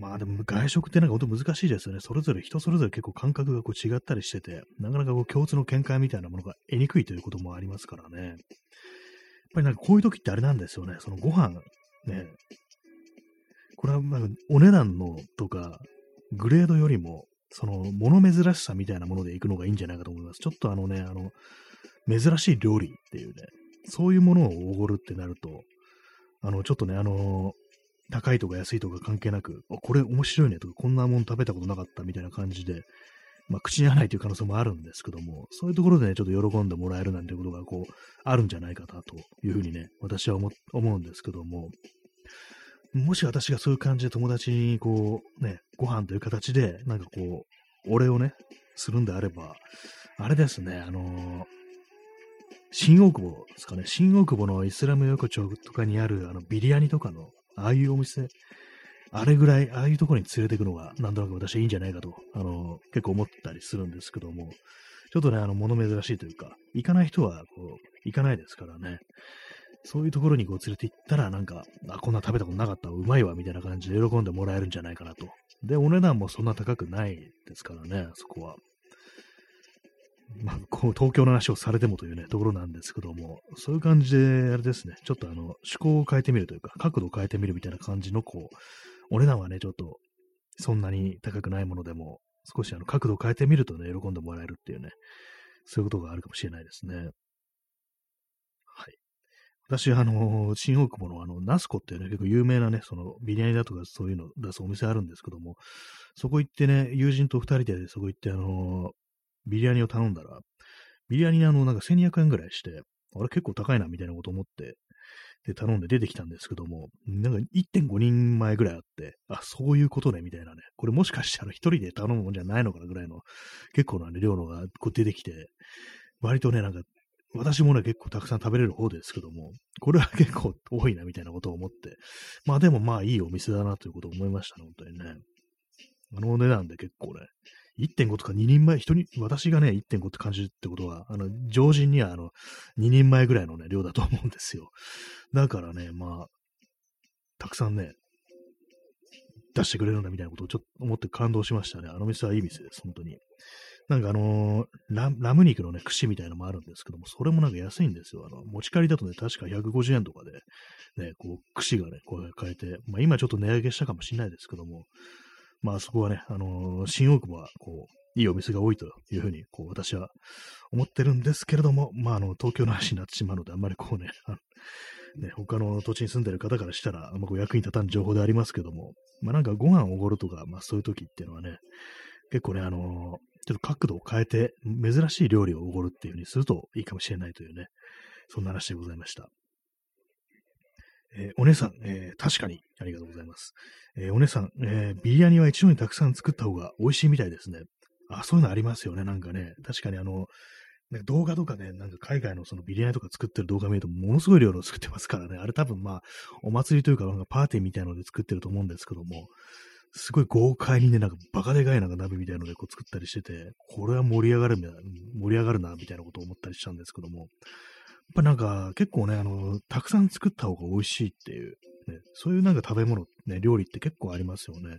まあでも外食ってなんか本当難しいですよね。それぞれ人それぞれ結構感覚がこう違ったりしてて、なかなかこう共通の見解みたいなものが得にくいということもありますからね。やっぱりなんかこういう時ってあれなんですよね。そのご飯、ね。これはまあお値段のとか、グレードよりも、その物珍しさみたいなものでいくのがいいんじゃないかと思います。ちょっとあのね、あの、珍しい料理っていうね、そういうものをおごるってなると、あの、ちょっとね、あの、高いとか安いとか関係なく、あこれ面白いねとか、こんなもん食べたことなかったみたいな感じで、まあ、口に合わないという可能性もあるんですけども、そういうところでね、ちょっと喜んでもらえるなんてことが、こう、あるんじゃないかなというふうにね、私は思思うんですけども、もし私がそういう感じで友達に、こう、ね、ご飯という形で、なんかこう、お礼をね、するんであれば、あれですね、あのー新大久保ですかね、新大久保のイスラム横丁とかにあるあのビリヤニとかの、ああいうお店、あれぐらい、ああいうところに連れていくのが、なんとなく私はいいんじゃないかと、あの結構思ったりするんですけども、ちょっとね、あの、物珍しいというか、行かない人は、こう、行かないですからね、そういうところにこう連れて行ったら、なんか、あ、こんな食べたことなかった、うまいわ、みたいな感じで喜んでもらえるんじゃないかなと。で、お値段もそんな高くないですからね、そこは。まあ、こう、東京の話をされてもというね、ところなんですけども、そういう感じで、あれですね、ちょっとあの、趣向を変えてみるというか、角度を変えてみるみたいな感じの、こう、お値段はね、ちょっと、そんなに高くないものでも、少しあの、角度を変えてみるとね、喜んでもらえるっていうね、そういうことがあるかもしれないですね。はい。私、あの、新大久保のあの、ナスコっていうね、結構有名なね、その、ビリヤニだとかそういうの出すお店あるんですけども、そこ行ってね、友人と二人でそこ行って、あの、ビリヤニを頼んだら、ビリヤニあの、なんか1200円ぐらいして、あれ結構高いな、みたいなこと思って、で、頼んで出てきたんですけども、なんか1.5人前ぐらいあって、あ、そういうことね、みたいなね。これもしかしたら一人で頼むもんじゃないのかなぐらいの、結構な、ね、量のがこう出てきて、割とね、なんか、私もね、結構たくさん食べれる方ですけども、これは結構多いな、みたいなことを思って、まあでもまあいいお店だな、ということを思いましたね、本当にね。あのお値段で結構ね、1.5とか2人前、人に、私がね、1.5って感じるってことは、あの、常人にはあの、2人前ぐらいのね、量だと思うんですよ。だからね、まあ、たくさんね、出してくれるんだみたいなことをちょっと思って感動しましたね。あの店はいい店です、本当に。なんかあのーラ、ラム肉のね、串みたいなのもあるんですけども、それもなんか安いんですよ。あの、持ち帰りだとね、確か150円とかで、ね、こう、串がね、こう変えて、まあ今ちょっと値上げしたかもしれないですけども、まあそこはね、あのー新大久保は、こう、いいお店が多いというふうに、こう、私は思ってるんですけれども、まああの、東京の話になってしまうので、あんまりこうね、ね、他の土地に住んでる方からしたら、あこう役に立たん情報でありますけども、まあなんかご飯をおごるとか、まあそういう時っていうのはね、結構ね、あのーちょっと角度を変えて、珍しい料理をおごるっていう風にするといいかもしれないというね、そんな話でございました。えー、お姉さん、えー、確かに、ありがとうございます。えー、お姉さん、えビリヤニは一度にたくさん作った方が美味しいみたいですね。あ、そういうのありますよね、なんかね。確かにあの、なんか動画とかね、なんか海外のそのビリヤニとか作ってる動画見るとものすごい量の作ってますからね。あれ多分まあ、お祭りというか、なんかパーティーみたいなので作ってると思うんですけども、すごい豪快にね、なんかバカでかいなんか鍋みたいのでこう作ったりしてて、これは盛り上がる、盛り上がるな、みたいなことを思ったりしたんですけども、ぱなんか結構ね、あの、たくさん作った方が美味しいっていう、ね、そういうなんか食べ物、ね、料理って結構ありますよね。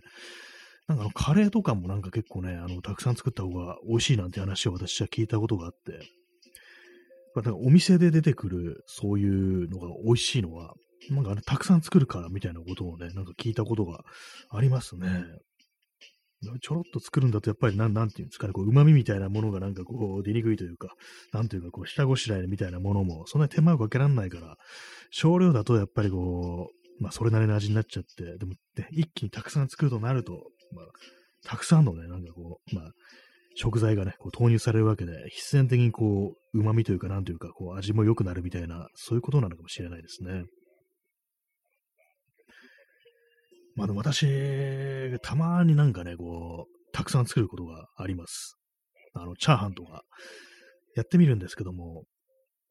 なんかあの、カレーとかもなんか結構ね、あの、たくさん作った方が美味しいなんて話を私は聞いたことがあって、まあ、お店で出てくるそういうのが美味しいのは、なんかあれたくさん作るからみたいなことをね、なんか聞いたことがありますね。ちょろっと作るんだと、やっぱりなん、なんていうんですかね、こう、旨味みたいなものがなんかこう、出にくいというか、なんていうか、こう、下ごしらえみたいなものも、そんなに手間をかけられないから、少量だとやっぱりこう、まあ、それなりの味になっちゃって、でも、ね、一気にたくさん作るとなると、まあ、たくさんのね、なんかこう、まあ、食材がね、こう投入されるわけで、必然的にこう、旨味というか、なんというか、こう、味も良くなるみたいな、そういうことなのかもしれないですね。ままあでも私、たまになんかね、こう、たくさん作ることがあります。あの、チャーハンとか、やってみるんですけども、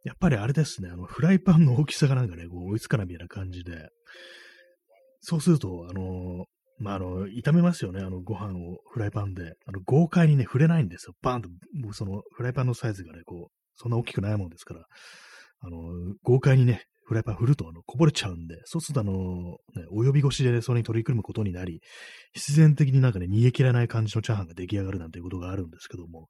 やっぱりあれですね、あの、フライパンの大きさがなんかね、こう追いつかないみたいな感じで、そうすると、あの、まあ、あの、炒めますよね、あの、ご飯をフライパンで。あの、豪快にね、触れないんですよ。バーンと、もうその、フライパンのサイズがね、こう、そんな大きくないもんですから、あの、豪快にね、フライパン振ると、あの、こぼれちゃうんで、そうすると、あの、ね、お呼び越しで、ね、それに取り組むことになり、必然的になんかね、逃げ切らない感じのチャーハンが出来上がるなんていうことがあるんですけども、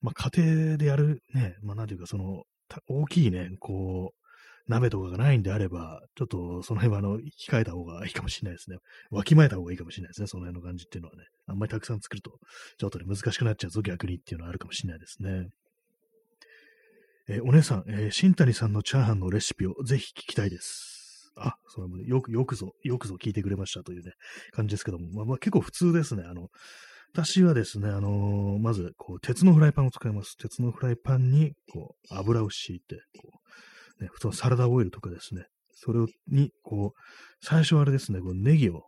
まあ、家庭でやるね、まあ、なんていうか、その、大きいね、こう、鍋とかがないんであれば、ちょっとその辺はあの、控えた方がいいかもしれないですね。わきまえた方がいいかもしれないですね。その辺の感じっていうのはね。あんまりたくさん作ると、ちょっとね、難しくなっちゃうぞ、逆にっていうのはあるかもしれないですね。えー、お姉さん、えー、新谷さんのチャーハンのレシピをぜひ聞きたいです。あ、それもね、よく、よくぞ、よくぞ聞いてくれましたというね、感じですけども、まあ、まあ、結構普通ですね。あの、私はですね、あのー、まず、こう、鉄のフライパンを使います。鉄のフライパンに、こう、油を敷いて、こう、ね、普通のサラダオイルとかですね、それをに、こう、最初はあれですね、こうネギを、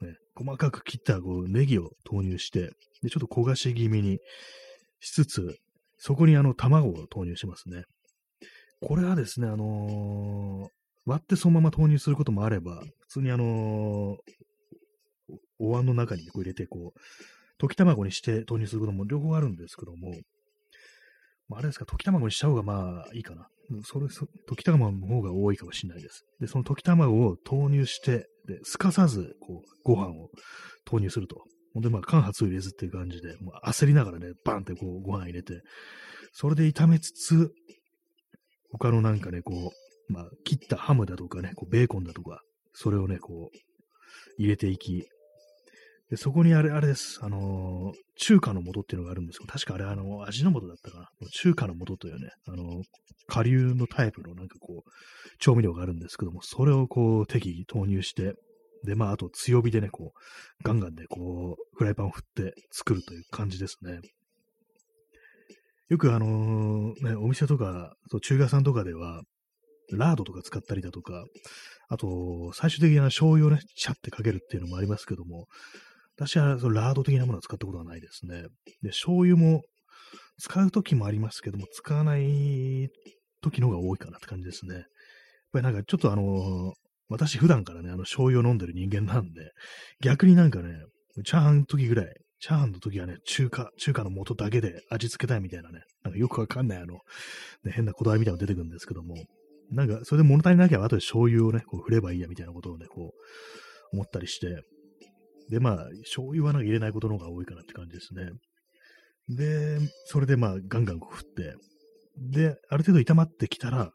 ね、細かく切ったこうネギを投入して、で、ちょっと焦がし気味にしつつ、そこにあの卵を投入しますね。これはですね、あのー、割ってそのまま投入することもあれば、普通にあのー、お椀の中にこう入れて、こう、溶き卵にして投入することも両方あるんですけども、まあ、あれですか、溶き卵にした方がまあいいかな。それ、そ溶き卵の方が多いかもしれないです。で、その溶き卵を投入して、で、すかさず、こう、ご飯を投入すると。ほんで、まあ、間髪を入れずっていう感じで、もう焦りながらね、バンってこう、ご飯入れて、それで炒めつつ、他のなんかね、こう、まあ、切ったハムだとかね、こうベーコンだとか、それをね、こう、入れていき、で、そこにあれ、あれです。あのー、中華の素っていうのがあるんですけど、確かあれ、あの、味の素だったかな。中華の素というね、あの、下流のタイプのなんかこう、調味料があるんですけども、それをこう、適宜投入して、で、まあ、あと強火でね、こう、ガンガンでこう、フライパンを振って作るという感じですね。よくあのー、ね、お店とか、そう中華屋さんとかでは、ラードとか使ったりだとか、あと、最終的な醤油をね、シャってかけるっていうのもありますけども、私はそのラード的なものを使ったことはないですね。で、醤油も使う時もありますけども、使わない時の方が多いかなって感じですね。やっぱりなんかちょっとあの私普段からね、あの醤油を飲んでる人間なんで、逆になんかね、チャーハンの時ぐらい、チャーハンの時はね、中華、中華の素だけで味付けたいみたいなね、なんかよくわかんないあの、ね、変なこだわりみたいなの出てくるんですけども、なんかそれで物足りなきゃ後で醤油をね、こう振ればいいやみたいなことをね、こう、思ったりして、で、まあ、醤油はなんか入れないことの方が多いかなって感じですね。で、それでまあ、ガンガンこう振って、で、ある程度炒まってきたら、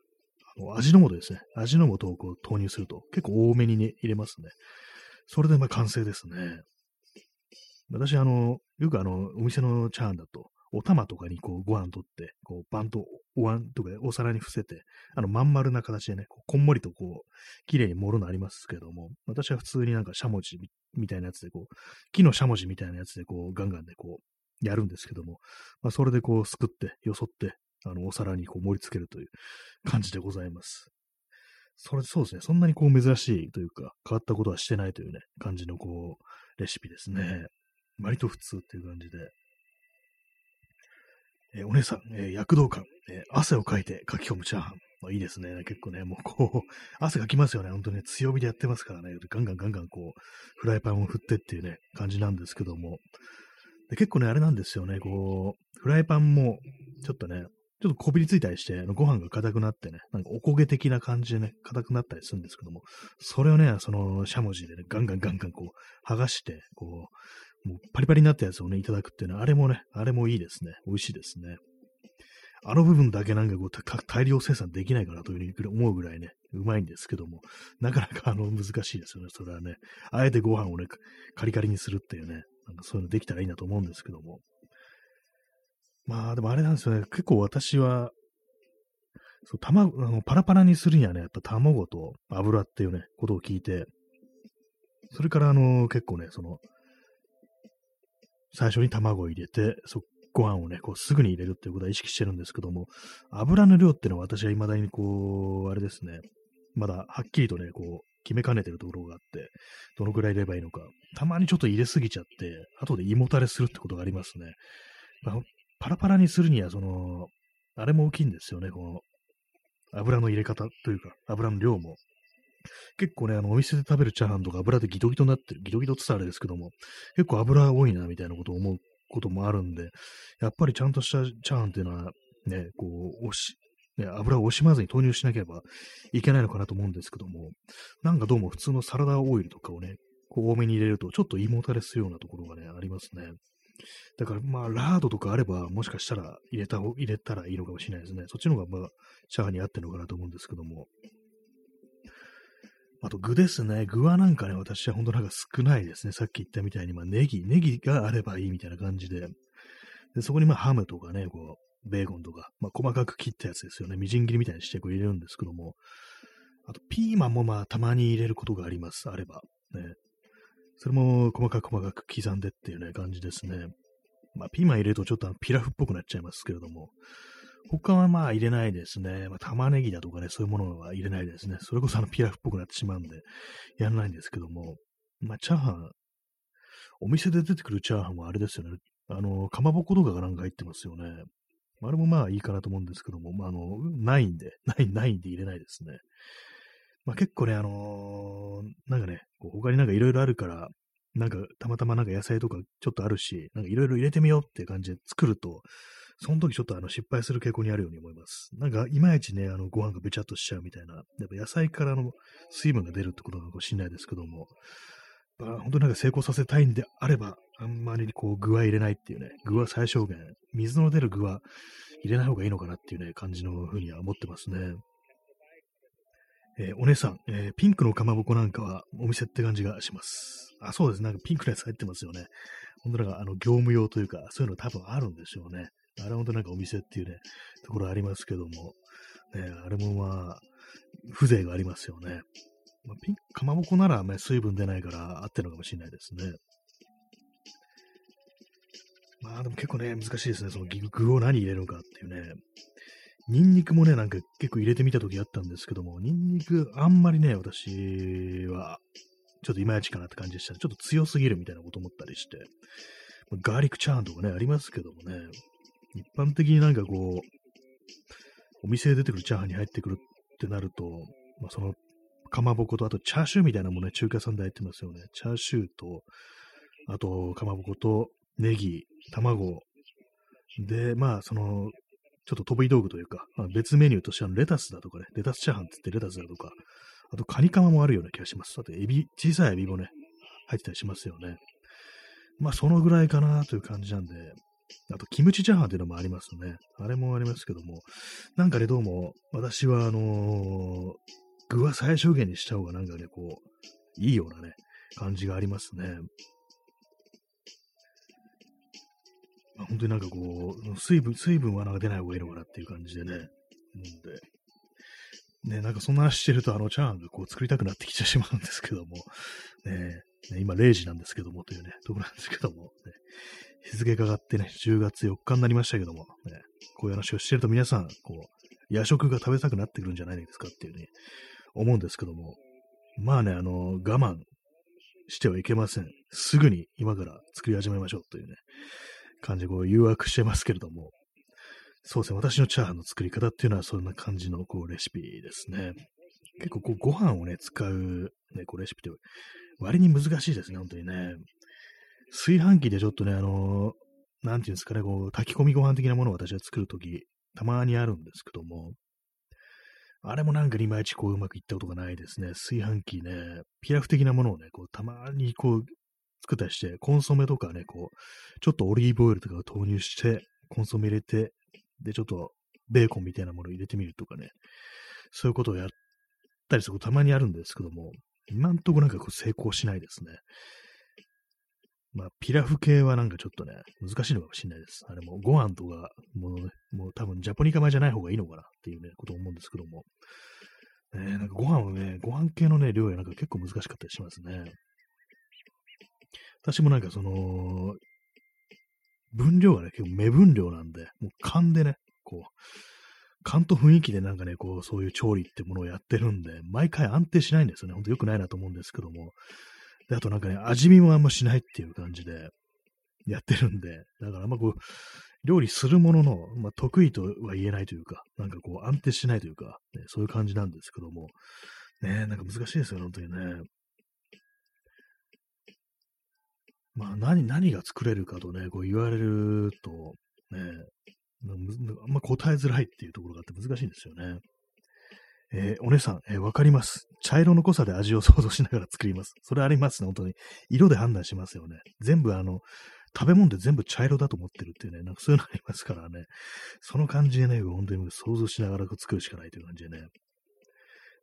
あの味の素ですね。味の素をこう投入すると、結構多めにね、入れますね。それでまあ完成ですね。私、あの、よくあの、お店のチャーハンだと、お玉とかにこうご飯取って、こうバンとお椀とかお皿に伏せて、あのまん丸な形でね、ここんもりとこう、綺麗に盛るのありますけども、私は普通になんかしゃもじみたいなやつでこう、木のしゃもじみたいなやつでこう、ガンガンでこう、やるんですけども、まあ、それでこう、すくって、よそって、あの、お皿にこう盛り付けるという感じでございます。それ、そうですね。そんなにこう珍しいというか、変わったことはしてないというね、感じのこう、レシピですね。割と普通っていう感じで。えー、お姉さん、えー、躍動感、えー、汗をかいて書き込むチャーハン。まあ、いいですね。結構ね、もうこう、汗かきますよね。本当に強火でやってますからね。ガンガンガンガンこう、フライパンを振ってっていうね、感じなんですけども。で結構ね、あれなんですよね。こう、フライパンも、ちょっとね、ちょっとこびりついたりして、ご飯が硬くなってね、なんかおこげ的な感じでね、硬くなったりするんですけども、それをね、その、しゃもじでね、ガンガンガンガンこう、剥がして、こう、もうパリパリになったやつをね、いただくっていうのは、あれもね、あれもいいですね。美味しいですね。あの部分だけなんかこう、大量生産できないかなというふうに思うぐらいね、うまいんですけども、なかなか あの、難しいですよね。それはね、あえてご飯をね、カリカリにするっていうね、なんかそういうのできたらいいなと思うんですけども。まあ、でもあれなんですよね。結構私は、そう、卵、あの、パラパラにするにはね、やっぱ卵と油っていうね、ことを聞いて、それからあの、結構ね、その、最初に卵を入れて、そ、ご飯をね、こうすぐに入れるっていうことは意識してるんですけども、油の量っていうのは私は未だにこう、あれですね、まだはっきりとね、こう、決めかねてるところがあって、どのくらい入ればいいのか。たまにちょっと入れすぎちゃって、後で胃もたれするってことがありますね。まあ、パラパラにするには、その、あれも大きいんですよね、この、油の入れ方というか、油の量も。結構ね、あの、お店で食べるチャーハンとか油でギトギトになってる、ギトギトって言ったらあれですけども、結構油多いな、みたいなことを思うこともあるんで、やっぱりちゃんとしたチャーハンっていうのは、ね、こう、押し、ね、油を惜しまずに投入しなければいけないのかなと思うんですけども、なんかどうも普通のサラダオイルとかをね、こう多めに入れると、ちょっと胃もたれするようなところがね、ありますね。だからまあ、ラードとかあれば、もしかしたら入れた、入れたらいいのかもしれないですね。そっちの方がまあ、チャーハンに合ってるのかなと思うんですけども。あと具ですね。具はなんかね、私は本当なんか少ないですね。さっき言ったみたいに、まあネギ、ネギがあればいいみたいな感じで。でそこにまあハムとかね、こう、ベーコンとか、まあ細かく切ったやつですよね。みじん切りみたいにしてこう入れるんですけども。あとピーマンもまあたまに入れることがあります。あれば。ね。それも細かく細かく刻んでっていうね、感じですね。まあ、ピーマン入れるとちょっとピラフっぽくなっちゃいますけれども、他はまあ入れないですね。まあ、玉ねぎだとかね、そういうものは入れないですね。それこそあのピラフっぽくなってしまうんで、やらないんですけども、まあ、チャーハン、お店で出てくるチャーハンはあれですよね。あの、かまぼことかがなんか入ってますよね。あれもまあいいかなと思うんですけども、まあ、あの、ないんで、ない、ないんで入れないですね。まあ結構ね、あのー、なんかね、他になんかいろいろあるから、なんかたまたまなんか野菜とかちょっとあるし、なんかいろいろ入れてみようってう感じで作ると、その時ちょっとあの失敗する傾向にあるように思います。なんかいまいちね、あのご飯がべちゃっとしちゃうみたいな、やっぱ野菜からの水分が出るってことなのかもしれないですけども、まあ、本当になんか成功させたいんであれば、あんまりこう具は入れないっていうね、具は最小限、水の出る具は入れない方がいいのかなっていうね、感じのふうには思ってますね。えー、お姉さん、えー、ピンクのかまぼこなんかはお店って感じがします。あ、そうです。なんかピンクのやつ入ってますよね。本当なんかあの業務用というか、そういうの多分あるんでしょうね。あれ本当なんかお店っていうね、ところありますけども、ね、あれもまあ、風情がありますよね。まあ、ピンク、かまぼこなら、ね、水分出ないから合ってるのかもしれないですね。まあでも結構ね、難しいですね。その具を何入れるのかっていうね。ニンニクもね、なんか結構入れてみた時あったんですけども、ニンニクあんまりね、私は、ちょっといまいちかなって感じでしたね。ちょっと強すぎるみたいなこと思ったりして。ガーリックチャーハンとかね、ありますけどもね、一般的になんかこう、お店で出てくるチャーハンに入ってくるってなると、まあ、その、かまぼこと、あとチャーシューみたいなものね、中華さんで入ってますよね。チャーシューと、あと、かまぼこと、ネギ、卵、で、まあ、その、ちょっと飛び道具というか、まあ、別メニューとしてはレタスだとかね、レタスチャーハンって言ってレタスだとか、あとカニカマもあるような気がします。あとエビ、小さいエビもね、入ってたりしますよね。まあそのぐらいかなという感じなんで、あとキムチチャーハンっていうのもありますね。あれもありますけども、なんかね、どうも私はあのー、具は最小限にした方がなんかね、こう、いいようなね、感じがありますね。本当になんかこう、水分、水分はなんか出ない方がいいのかなっていう感じでね、んで。ね、なんかそんな話してると、あの、チャーハンがこう作りたくなってきてしまうんですけども、ね、ね今0時なんですけどもというね、ところなんですけども、ね、日付が上がってね、10月4日になりましたけども、ね、こういう話をしてると皆さん、こう、夜食が食べたくなってくるんじゃないですかっていうね、思うんですけども、まあね、あの、我慢してはいけません。すぐに今から作り始めましょうというね、感じでこう誘惑してますけれども、そうですね、私のチャーハンの作り方っていうのはそんな感じのこうレシピですね。結構こうご飯をね、使う、ね、こうレシピって割に難しいですね、本当にね。炊飯器でちょっとね、あの、なんていうんですかね、こう、炊き込みご飯的なものを私は作るとき、たまにあるんですけども、あれもなんかいまいちこううまくいったことがないですね。炊飯器ね、ピラフ的なものをね、こう、たまにこう、作ったりして、コンソメとかね、こう、ちょっとオリーブオイルとかを投入して、コンソメ入れて、で、ちょっとベーコンみたいなものを入れてみるとかね、そういうことをやったりすることたまにあるんですけども、今んとこなんかこう成功しないですね。まあ、ピラフ系はなんかちょっとね、難しいのかもしれないです。あれも、ご飯とか、もうね、もう多分ジャポニカ米じゃない方がいいのかなっていうね、こと思うんですけども。えー、なんかご飯はね、ご飯系のね、量やなんか結構難しかったりしますね。私もなんかその、分量がね、結構目分量なんで、もう勘でね、こう、勘と雰囲気でなんかね、こう、そういう調理ってものをやってるんで、毎回安定しないんですよね。ほんと良くないなと思うんですけども。で、あとなんかね、味見もあんましないっていう感じでやってるんで、だからあんまこう、料理するものの、まあ、得意とは言えないというか、なんかこう安定しないというか、ね、そういう感じなんですけども、ね、なんか難しいですよね、本当にね。まあ何、何が作れるかとね、こう言われると、ね、あんま答えづらいっていうところがあって難しいんですよね。えー、お姉さん、えー、わかります。茶色の濃さで味を想像しながら作ります。それありますね、本当に。色で判断しますよね。全部あの、食べ物で全部茶色だと思ってるっていうね、なんかそういうのありますからね。その感じでね、本当に想像しながら作るしかないという感じでね。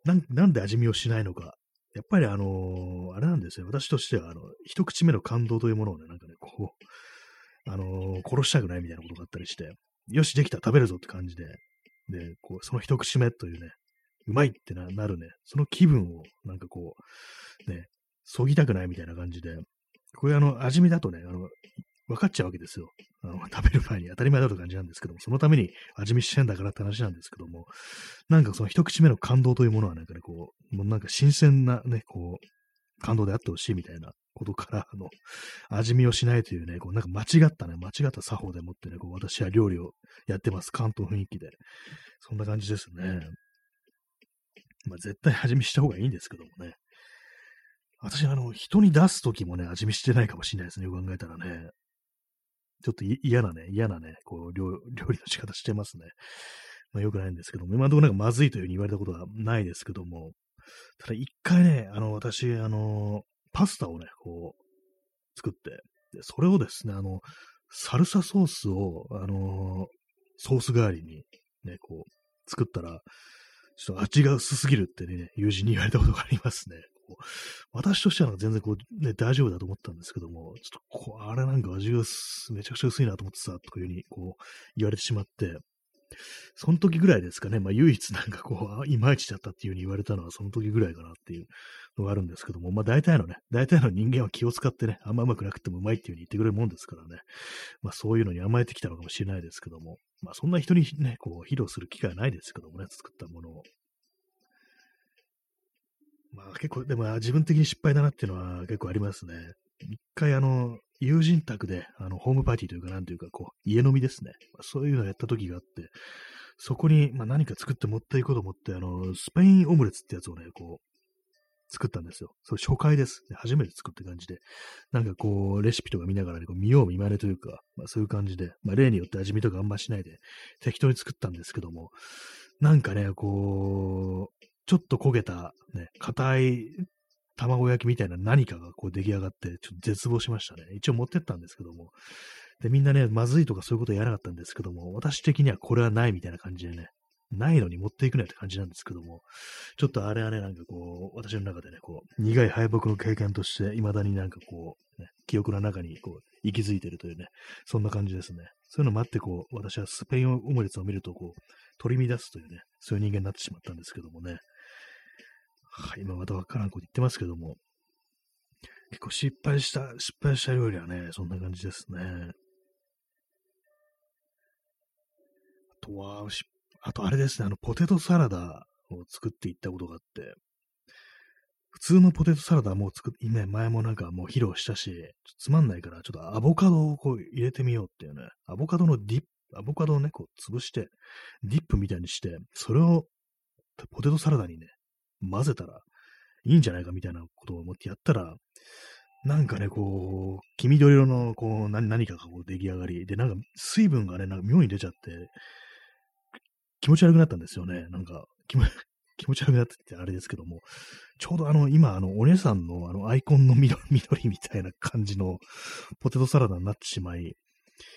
ななんで味見をしないのか。やっぱりあのー、あれなんですよ。私としては、あの、一口目の感動というものをね、なんかね、こう、あのー、殺したくないみたいなことがあったりして、よし、できた、食べるぞって感じで、で、こう、その一口目というね、うまいってななるね、その気分を、なんかこう、ね、そぎたくないみたいな感じで、これあの、味見だとね、あの、分かっちゃうわけですよ。あの食べる前に当たり前だと感じなんですけども、そのために味見してんだからって話なんですけども、なんかその一口目の感動というものはなんかね、こう、もうなんか新鮮なね、こう、感動であってほしいみたいなことから、あの、味見をしないというね、こうなんか間違ったね、間違った作法でもってね、こう私は料理をやってます。関東雰囲気で。そんな感じですね。まあ絶対味見した方がいいんですけどもね。私、あの、人に出すときもね、味見してないかもしれないですね、よく考えたらね。ちょっと嫌なね、嫌なね、こう料、料理の仕方してますね。まあ、よくないんですけども、今のところなんかまずいというふうに言われたことはないですけども、ただ一回ね、あの、私、あの、パスタをね、こう、作って、でそれをですね、あの、サルサソースを、あのソース代わりに、ね、こう、作ったら、ちょっと味が薄すぎるってね、友人に言われたことがありますね。私としては全然こう、ね、大丈夫だと思ったんですけども、ちょっとこう、あれなんか味がめちゃくちゃ薄いなと思ってさ、とかいうふうにこう、言われてしまって、その時ぐらいですかね、まあ唯一なんかこう、いまいちだったっていう風に言われたのはその時ぐらいかなっていうのがあるんですけども、まあ大体のね、大体の人間は気を使ってね、あんまうまくなくてもうまいっていう風に言ってくれるもんですからね、まあそういうのに甘えてきたのかもしれないですけども、まあそんな人にね、こう披露する機会はないですけどもね、作ったものを。まあ結構、でも自分的に失敗だなっていうのは結構ありますね。一回あの、友人宅で、あの、ホームパーティーというか、なんというか、こう、家飲みですね。まあ、そういうのをやった時があって、そこに、まあ、何か作って持っていこうと思って、あの、スペインオムレツってやつをね、こう、作ったんですよ。それ初回です。初めて作った感じで。なんかこう、レシピとか見ながらね、こう見よう見まねというか、まあそういう感じで、まあ例によって味見とかあんましないで、適当に作ったんですけども、なんかね、こう、ちょっと焦げた、ね、硬い卵焼きみたいな何かがこう出来上がって、ちょっと絶望しましたね。一応持ってったんですけども。で、みんなね、まずいとかそういうことやらなかったんですけども、私的にはこれはないみたいな感じでね、ないのに持っていくなよって感じなんですけども、ちょっとあれはね、なんかこう、私の中でね、こう、苦い敗北の経験として、未だになんかこう、ね、記憶の中にこう、息づいてるというね、そんな感じですね。そういうのもあって、こう、私はスペインオムレツを見ると、こう、取り乱すというね、そういう人間になってしまったんですけどもね。はい、今またわからんこと言ってますけども、結構失敗した、失敗した料理はね、そんな感じですね。あとは、あとあれですね、あの、ポテトサラダを作っていったことがあって、普通のポテトサラダもう作っ、ね、前もなんかもう披露したし、つまんないから、ちょっとアボカドをこう入れてみようっていうね、アボカドのディップ、アボカドをね、こう潰して、ディップみたいにして、それをポテトサラダにね、混ぜたらいいんじゃないかみたいなことを思ってやったら、なんかね、こう、黄緑色の、こう、何かがこう出来上がり、で、なんか水分がね、なんか妙に出ちゃって、気持ち悪くなったんですよね。なんか、気持 気持ち悪くなってってあれですけども、ちょうどあの、今、あの、お姉さんのあの、アイコンの緑みたいな感じのポテトサラダになってしまい、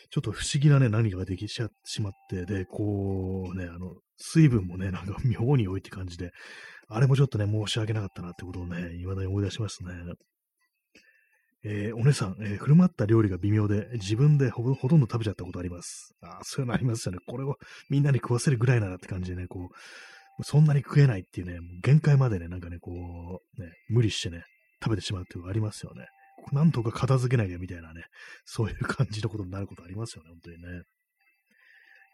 ちょっと不思議なね、何かができちゃってしまって、で、こうね、あの、水分もね、なんか 妙に多いって感じで、あれもちょっとね、申し訳なかったなってことをね、未だに思い出しますね。えー、お姉さん、えー、振る舞った料理が微妙で、自分でほとんど食べちゃったことあります。あそういうのありますよね。これをみんなに食わせるぐらいならって感じでね、こう、そんなに食えないっていうね、限界までね、なんかね、こう、ね、無理してね、食べてしまうっていうのがありますよね。なんとか片付けなきゃみたいなね、そういう感じのことになることありますよね、本当にね。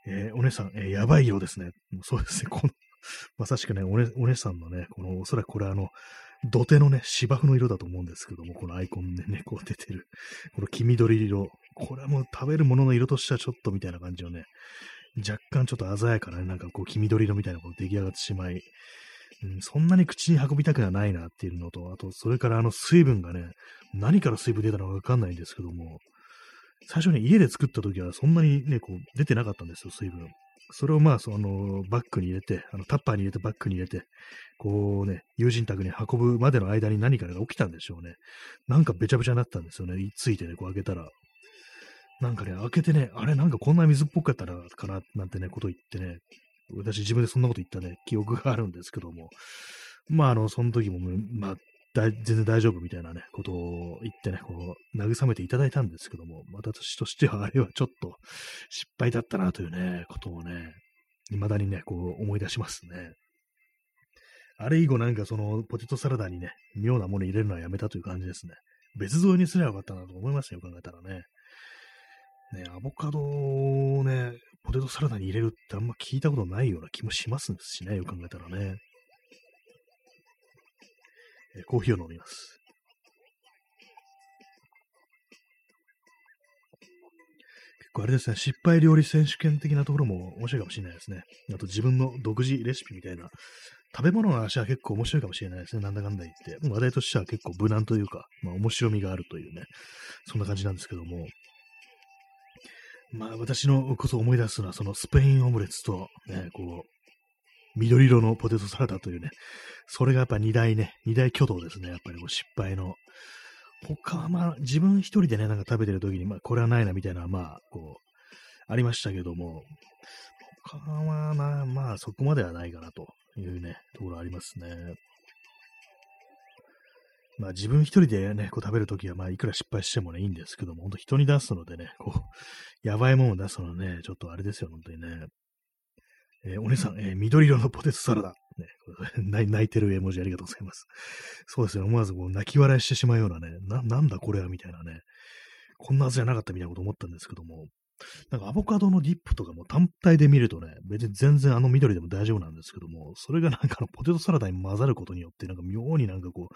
えー、お姉さん、えー、やばい色ですね。そうですね、このまさしくね、おね、お姉さんのね、この、おそらくこれあの、土手のね、芝生の色だと思うんですけども、このアイコンでね、こう出てる、この黄緑色。これはもう食べるものの色としてはちょっとみたいな感じのね、若干ちょっと鮮やかなね、なんかこう黄緑色みたいなこう出来上がってしまい、うん、そんなに口に運びたくはないなっていうのと、あと、それからあの水分がね、何から水分出たのかわかんないんですけども、最初ね、家で作った時はそんなにね、こう出てなかったんですよ、水分。それをまあ、その、バッグに入れて、あの、タッパーに入れてバッグに入れて、こうね、友人宅に運ぶまでの間に何かが起きたんでしょうね。なんかべちゃべちゃになったんですよね。ついてね、こう開けたら。なんかね、開けてね、あれなんかこんな水っぽかったらかな、なんてね、こと言ってね、私自分でそんなこと言ったね、記憶があるんですけども、まあ、あの、その時も、まあ、全然大丈夫みたいなね、ことを言ってね、こう、慰めていただいたんですけども、私としてはあれはちょっと失敗だったなというね、ことをね、未だにね、こう思い出しますね。あれ以後なんかそのポテトサラダにね、妙なもの入れるのはやめたという感じですね。別添えにすればよかったなと思いますよ、考えたらね。ね、アボカドをね、ポテトサラダに入れるってあんま聞いたことないような気もしますしね、よく考えたらね。えコーヒーを飲みます。結構あれですね、失敗料理選手権的なところも面白いかもしれないですね。あと自分の独自レシピみたいな、食べ物の話は結構面白いかもしれないですね。なんだかんだ言って。話題としては結構無難というか、まあ面白みがあるというね、そんな感じなんですけども。まあ私のこそ思い出すのは、そのスペインオムレツと、ね、こう、緑色のポテトサラダというね、それがやっぱ二大ね、二大挙動ですね。やっぱりこう失敗の。他はまあ自分一人でね、なんか食べてる時に、まあこれはないなみたいな、まあこう、ありましたけども、他はな、まあそこまではないかなというね、ところありますね。まあ自分一人でね、こう食べるときは、まあいくら失敗してもね、いいんですけども、本当人に出すのでね、こう、やばいものを出すのはね、ちょっとあれですよ、本当にね。えー、お姉さん、えー、緑色のポテトサラダ。ね、泣いてる絵文字ありがとうございます。そうですね、思わずこう泣き笑いしてしまうようなね、な、なんだこれはみたいなね、こんなはずじゃなかったみたいなこと思ったんですけども、なんかアボカドのディップとかも単体で見るとね、別に全然あの緑でも大丈夫なんですけども、それがなんかのポテトサラダに混ざることによって、なんか妙になんかこう、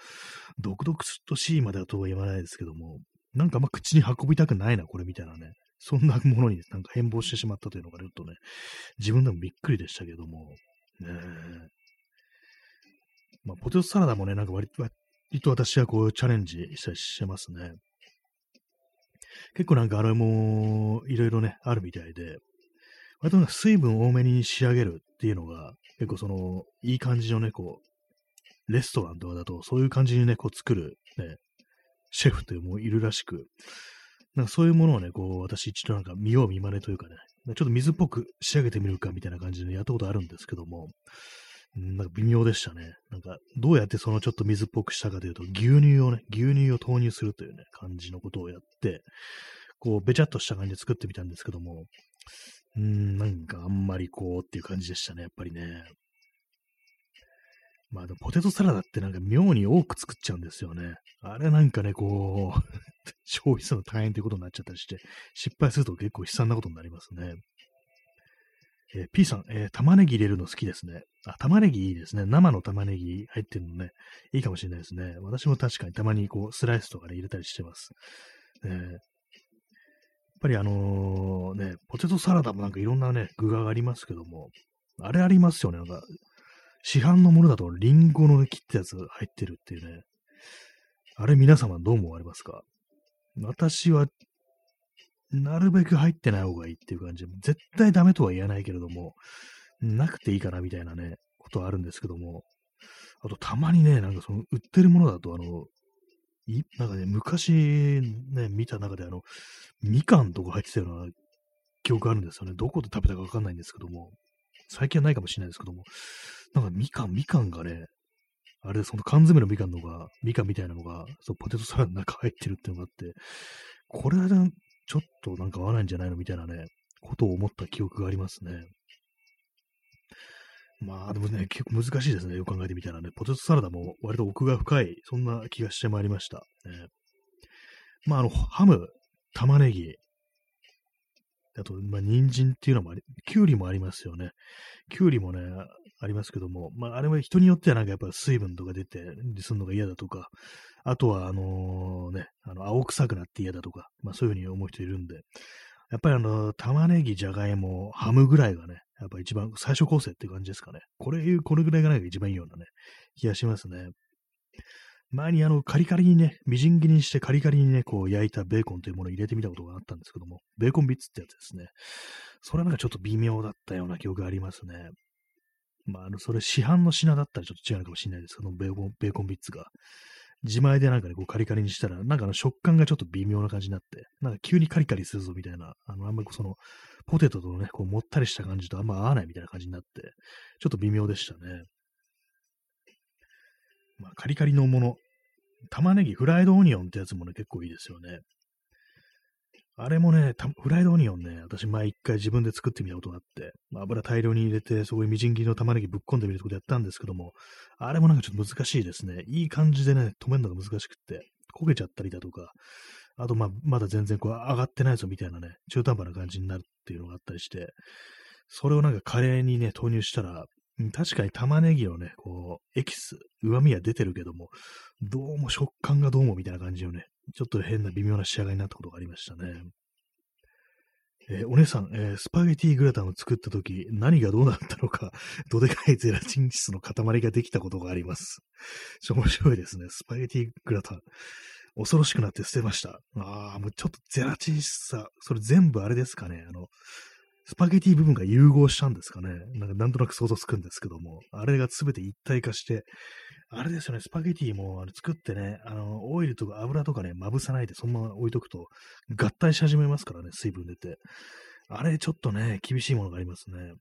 独々としいまではとは言わないですけども、なんかま口に運びたくないな、これみたいなね、そんなものになんか変貌してしまったというのがちょっとね、自分でもびっくりでしたけども、ねまあ、ポテトサラダもね、なんか割と私はこうチャレンジしたりしてますね。結構なんかあれもいろいろね、あるみたいで、割となんか水分多めに仕上げるっていうのが、結構その、いい感じのね、こう、レストランとかだと、そういう感じにね、こう作る、ね、シェフというもいるらしく、なんかそういうものをね、こう、私一度なんか見よう見まねというかね、ちょっと水っぽく仕上げてみるかみたいな感じでやったことあるんですけども、なんか微妙でしたね。なんか、どうやってそのちょっと水っぽくしたかというと、牛乳をね、牛乳を投入するというね、感じのことをやって、こう、べちゃっとした感じで作ってみたんですけども、うーん、なんかあんまりこうっていう感じでしたね、やっぱりね。まあでもポテトサラダってなんか妙に多く作っちゃうんですよね。あれなんかね、こう 消費するの大変ということになっちゃったりして、失敗すると結構悲惨なことになりますね。えー、P さん、えー、玉ねぎ入れるの好きですね。あ、玉ねぎいいですね。生の玉ねぎ入ってるのね、いいかもしれないですね。私も確かにたまにこう、スライスとかで入れたりしてます。えー、やっぱりあのね、ポテトサラダもなんかいろんなね、具がありますけども、あれありますよね。なんか、市販のものだとリンゴの、ね、切ったやつ入ってるっていうね。あれ皆様どう思われますか？私はなるべく入ってない方がいいっていう感じで、絶対ダメとは言えないけれども、なくていいかなみたいなね、ことはあるんですけども、あとたまにね、なんかその売ってるものだと、あの、いなんかね、昔ね、見た中であの、みかんとか入ってたような記憶あるんですよね。どこで食べたかわかんないんですけども、最近はないかもしれないですけども、なんかみかん、みかんがね、あれ、その缶詰のみかんのが、みかんみたいなのが、そうポテトサラダの中入ってるっていうのがあって、これはちょっとなんか合わないんじゃないのみたいなね、ことを思った記憶がありますね。まあでもね、結構難しいですね。よく考えてみたらね、ポテトサラダも割と奥が深い、そんな気がしてまいりました。ね、まああの、ハム、玉ねぎ、あと、まあ、人参っていうのもあり、きゅうりもありますよね。きゅうりもね、ありますけども、まあ、あれは人によってはなんかやっぱ水分とか出て、すんのが嫌だとか、あとは、あのね、あの、青臭くなって嫌だとか、まあそういうふうに思う人いるんで、やっぱりあの、玉ねぎ、じゃがいも、ハムぐらいがね、やっぱ一番最初構成って感じですかね。これ、これぐらいがないが一番いいようなね、気がしますね。前にあの、カリカリにね、みじん切りにしてカリカリにね、こう焼いたベーコンというものを入れてみたことがあったんですけども、ベーコンビッツってやつですね。それはなんかちょっと微妙だったような記憶がありますね。まあ、あの、それ市販の品だったらちょっと違うかもしれないですけど、ベーコン、ベーコンビッツが。自前でなんかね、こうカリカリにしたら、なんかあの食感がちょっと微妙な感じになって、なんか急にカリカリするぞみたいな、あの、あんまりその、ポテトとのね、こうもったりした感じとあんま合わないみたいな感じになって、ちょっと微妙でしたね。まあ、カリカリのもの、玉ねぎ、フライドオニオンってやつもね、結構いいですよね。あれもね、フライドオニオンね、私前一回自分で作ってみたことがあって、油大量に入れて、そこにみじん切りの玉ねぎぶっ込んでみるってことやったんですけども、あれもなんかちょっと難しいですね。いい感じでね、止めるのが難しくって、焦げちゃったりだとか、あとまあ、まだ全然こう上がってないぞみたいなね、中途半端な感じになるっていうのがあったりして、それをなんかカレーにね、投入したら、確かに玉ねぎのね、こう、エキス、旨味は出てるけども、どうも食感がどうもみたいな感じのね、ちょっと変な微妙な仕上がりになったことがありましたね。えー、お姉さん、えー、スパゲティグラタンを作ったとき、何がどうなったのか、どでかいゼラチン質の塊ができたことがあります。面白いですね。スパゲティグラタン。恐ろしくなって捨てました。ああ、もうちょっとゼラチン質さ、それ全部あれですかね。あの、スパゲティ部分が融合したんですかね。なんかなんとなく想像つくんですけども、あれが全て一体化して、あれですよね、スパゲティもあの作ってね、あの、オイルとか油とかね、まぶさないでそのまま置いとくと、合体し始めますからね、水分出て。あれちょっとね、厳しいものがありますね。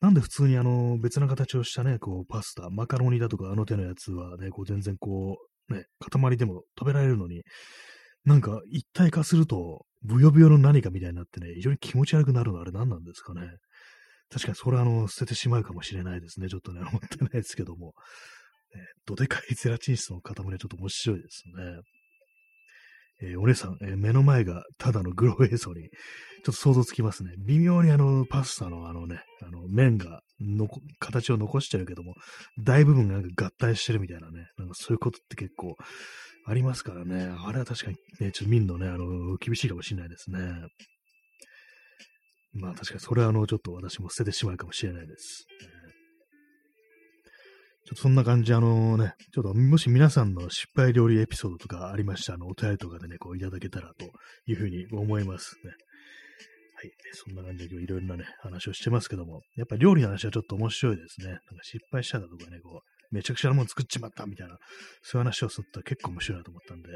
なんで普通にあの、別な形をしたね、こう、パスタ、マカロニだとかあの手のやつはね、こう全然こう、ね、塊でも食べられるのに、なんか一体化すると、ブヨブヨの何かみたいになってね、非常に気持ち悪くなるのはあれ何なんですかね。確かにそれはあの、捨ててしまうかもしれないですね。ちょっとね、思ってないですけども。えどでかいゼラチン質の塊はちょっと面白いですね。えー、お姉さん、えー、目の前がただのグロ映像に、ちょっと想像つきますね。微妙にあの、パスタのあのね、あの、麺がの形を残してるけども、大部分がなんか合体してるみたいなね、なんかそういうことって結構ありますからね。あれは確かにね、ちょっと見るのね、あの、厳しいかもしれないですね。まあ確かにそれはあの、ちょっと私も捨ててしまうかもしれないです。ちょっとそんな感じ、あのね、ちょっともし皆さんの失敗料理エピソードとかありましたら、あの、お便りとかでね、こういただけたらというふうに思いますね。はい。そんな感じで今日いろいろなね、話をしてますけども、やっぱり料理の話はちょっと面白いですね。なんか失敗しただとかね、こう、めちゃくちゃなもの作っちまったみたいな、そういう話をすると結構面白いなと思ったんで、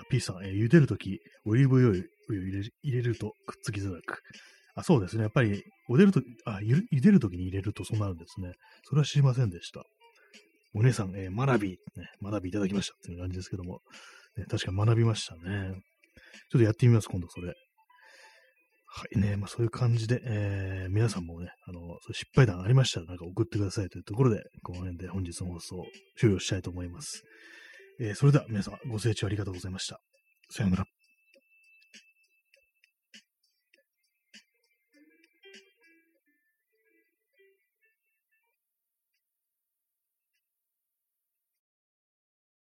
あ、P さん、えー、茹でるとき、オリーブオイルを入れ入れるとくっつきづらく。あ、そうですね。やっぱり、茹でるとあ茹でるときに入れるとそうなるんですね。それは知りませんでした。お姉さん、えー、学び、ね、学びいただきましたっていう感じですけども、ね、確か学びましたね。ちょっとやってみます、今度それ。はいね、まあそういう感じで、えー、皆さんもね、あの、そう失敗談ありましたらなんか送ってくださいというところで、この辺で本日の放送終了したいと思います。えー、それでは皆さんご清聴ありがとうございました。さようなら。